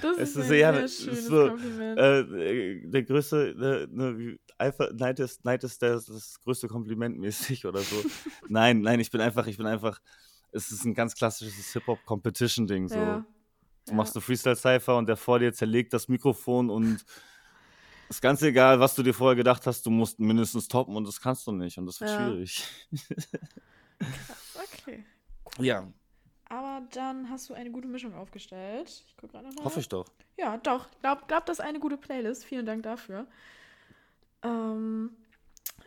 S1: Das
S3: Es
S1: ist,
S3: ist
S1: ein
S3: ja-
S1: sehr schönes
S3: so,
S1: Kompliment.
S3: Äh, der größte, ne, wie- Eifer, Neid ist, Neid ist das, das größte Kompliment mäßig oder so. nein, nein, ich bin einfach, ich bin einfach, es ist ein ganz klassisches Hip-Hop-Competition-Ding so.
S1: ja.
S3: Du ja. machst eine Freestyle-Cypher und der vor dir zerlegt das Mikrofon und ist ganz egal, was du dir vorher gedacht hast, du musst mindestens toppen und das kannst du nicht und das wird ja. schwierig.
S1: Krass, okay.
S3: Cool. Ja.
S1: Aber dann hast du eine gute Mischung aufgestellt. Ich gucke gerade mal.
S3: Hoffe ich doch.
S1: Ja, doch. Ich glaube, glaub, das ist eine gute Playlist. Vielen Dank dafür. Ähm,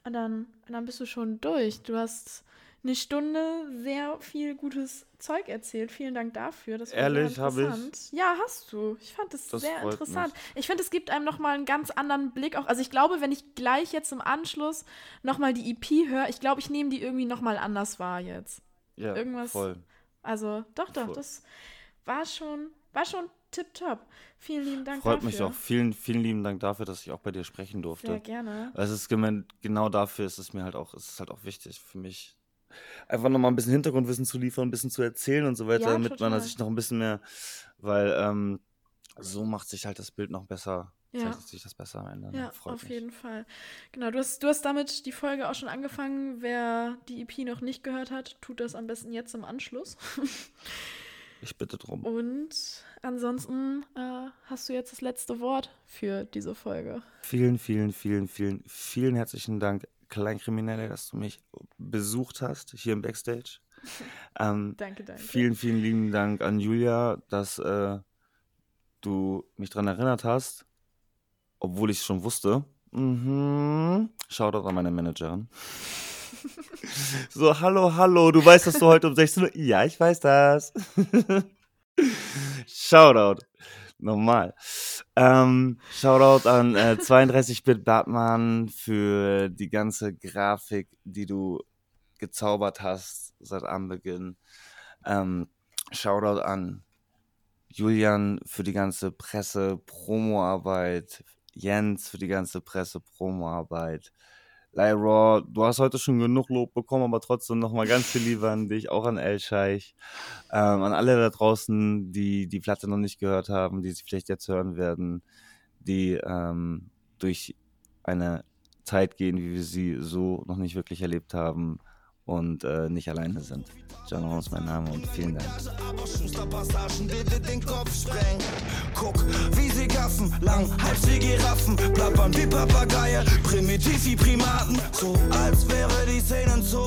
S1: und dann, und dann bist du schon durch. Du hast eine Stunde sehr viel gutes Zeug erzählt. Vielen Dank dafür. Das
S3: war Ehrlich, habe ich?
S1: Ja, hast du. Ich fand das, das sehr interessant. Mich. Ich finde, es gibt einem nochmal einen ganz anderen Blick auch. Also ich glaube, wenn ich gleich jetzt im Anschluss nochmal die EP höre, ich glaube, ich nehme die irgendwie nochmal anders wahr jetzt.
S3: Ja, Irgendwas, voll.
S1: Also doch, doch, voll. das war schon, war schon tipptopp. Vielen lieben Dank
S3: Freut dafür. mich auch. Vielen, vielen lieben Dank dafür, dass ich auch bei dir sprechen durfte.
S1: Sehr gerne.
S3: Es ist genau dafür ist es mir halt auch, es ist halt auch wichtig für mich, einfach nochmal ein bisschen Hintergrundwissen zu liefern, ein bisschen zu erzählen und so weiter, ja, damit total. man sich noch ein bisschen mehr, weil ähm, so macht sich halt das Bild noch besser. Ja. Zeichnet sich das besser am Ende.
S1: Ne? Ja, Freut auf mich. jeden Fall. Genau, du hast, du hast damit die Folge auch schon angefangen. Wer die EP noch nicht gehört hat, tut das am besten jetzt im Anschluss.
S3: ich bitte drum.
S1: Und ansonsten äh, hast du jetzt das letzte Wort für diese Folge.
S3: Vielen, vielen, vielen, vielen, vielen herzlichen Dank Kleinkriminelle, dass du mich besucht hast hier im Backstage.
S1: Ähm, danke, danke.
S3: Vielen, vielen lieben Dank an Julia, dass äh, du mich daran erinnert hast, obwohl ich es schon wusste. Mhm. Shoutout an meine Managerin. so, hallo, hallo, du weißt, dass du heute um 16 Uhr. Ja, ich weiß das. Shoutout. Normal. Ähm, Shoutout an äh, 32-Bit Batman für die ganze Grafik, die du gezaubert hast seit Anbeginn. Ähm, Shoutout an Julian für die ganze Presse-Promo-Arbeit. Jens für die ganze Presse-Promo-Arbeit. Lyra, du hast heute schon genug Lob bekommen, aber trotzdem nochmal ganz viel Liebe an dich, auch an Elscheich, ähm, an alle da draußen, die die Platte noch nicht gehört haben, die sie vielleicht jetzt hören werden, die ähm, durch eine Zeit gehen, wie wir sie so noch nicht wirklich erlebt haben und äh, nicht alleine sind. John ist mein Name und vielen Dank. Guck, wie sie gaffen, lang, Hals wie Giraffen, plappern wie Papageie, primitiv wie Primaten, so als wäre die Szenen so.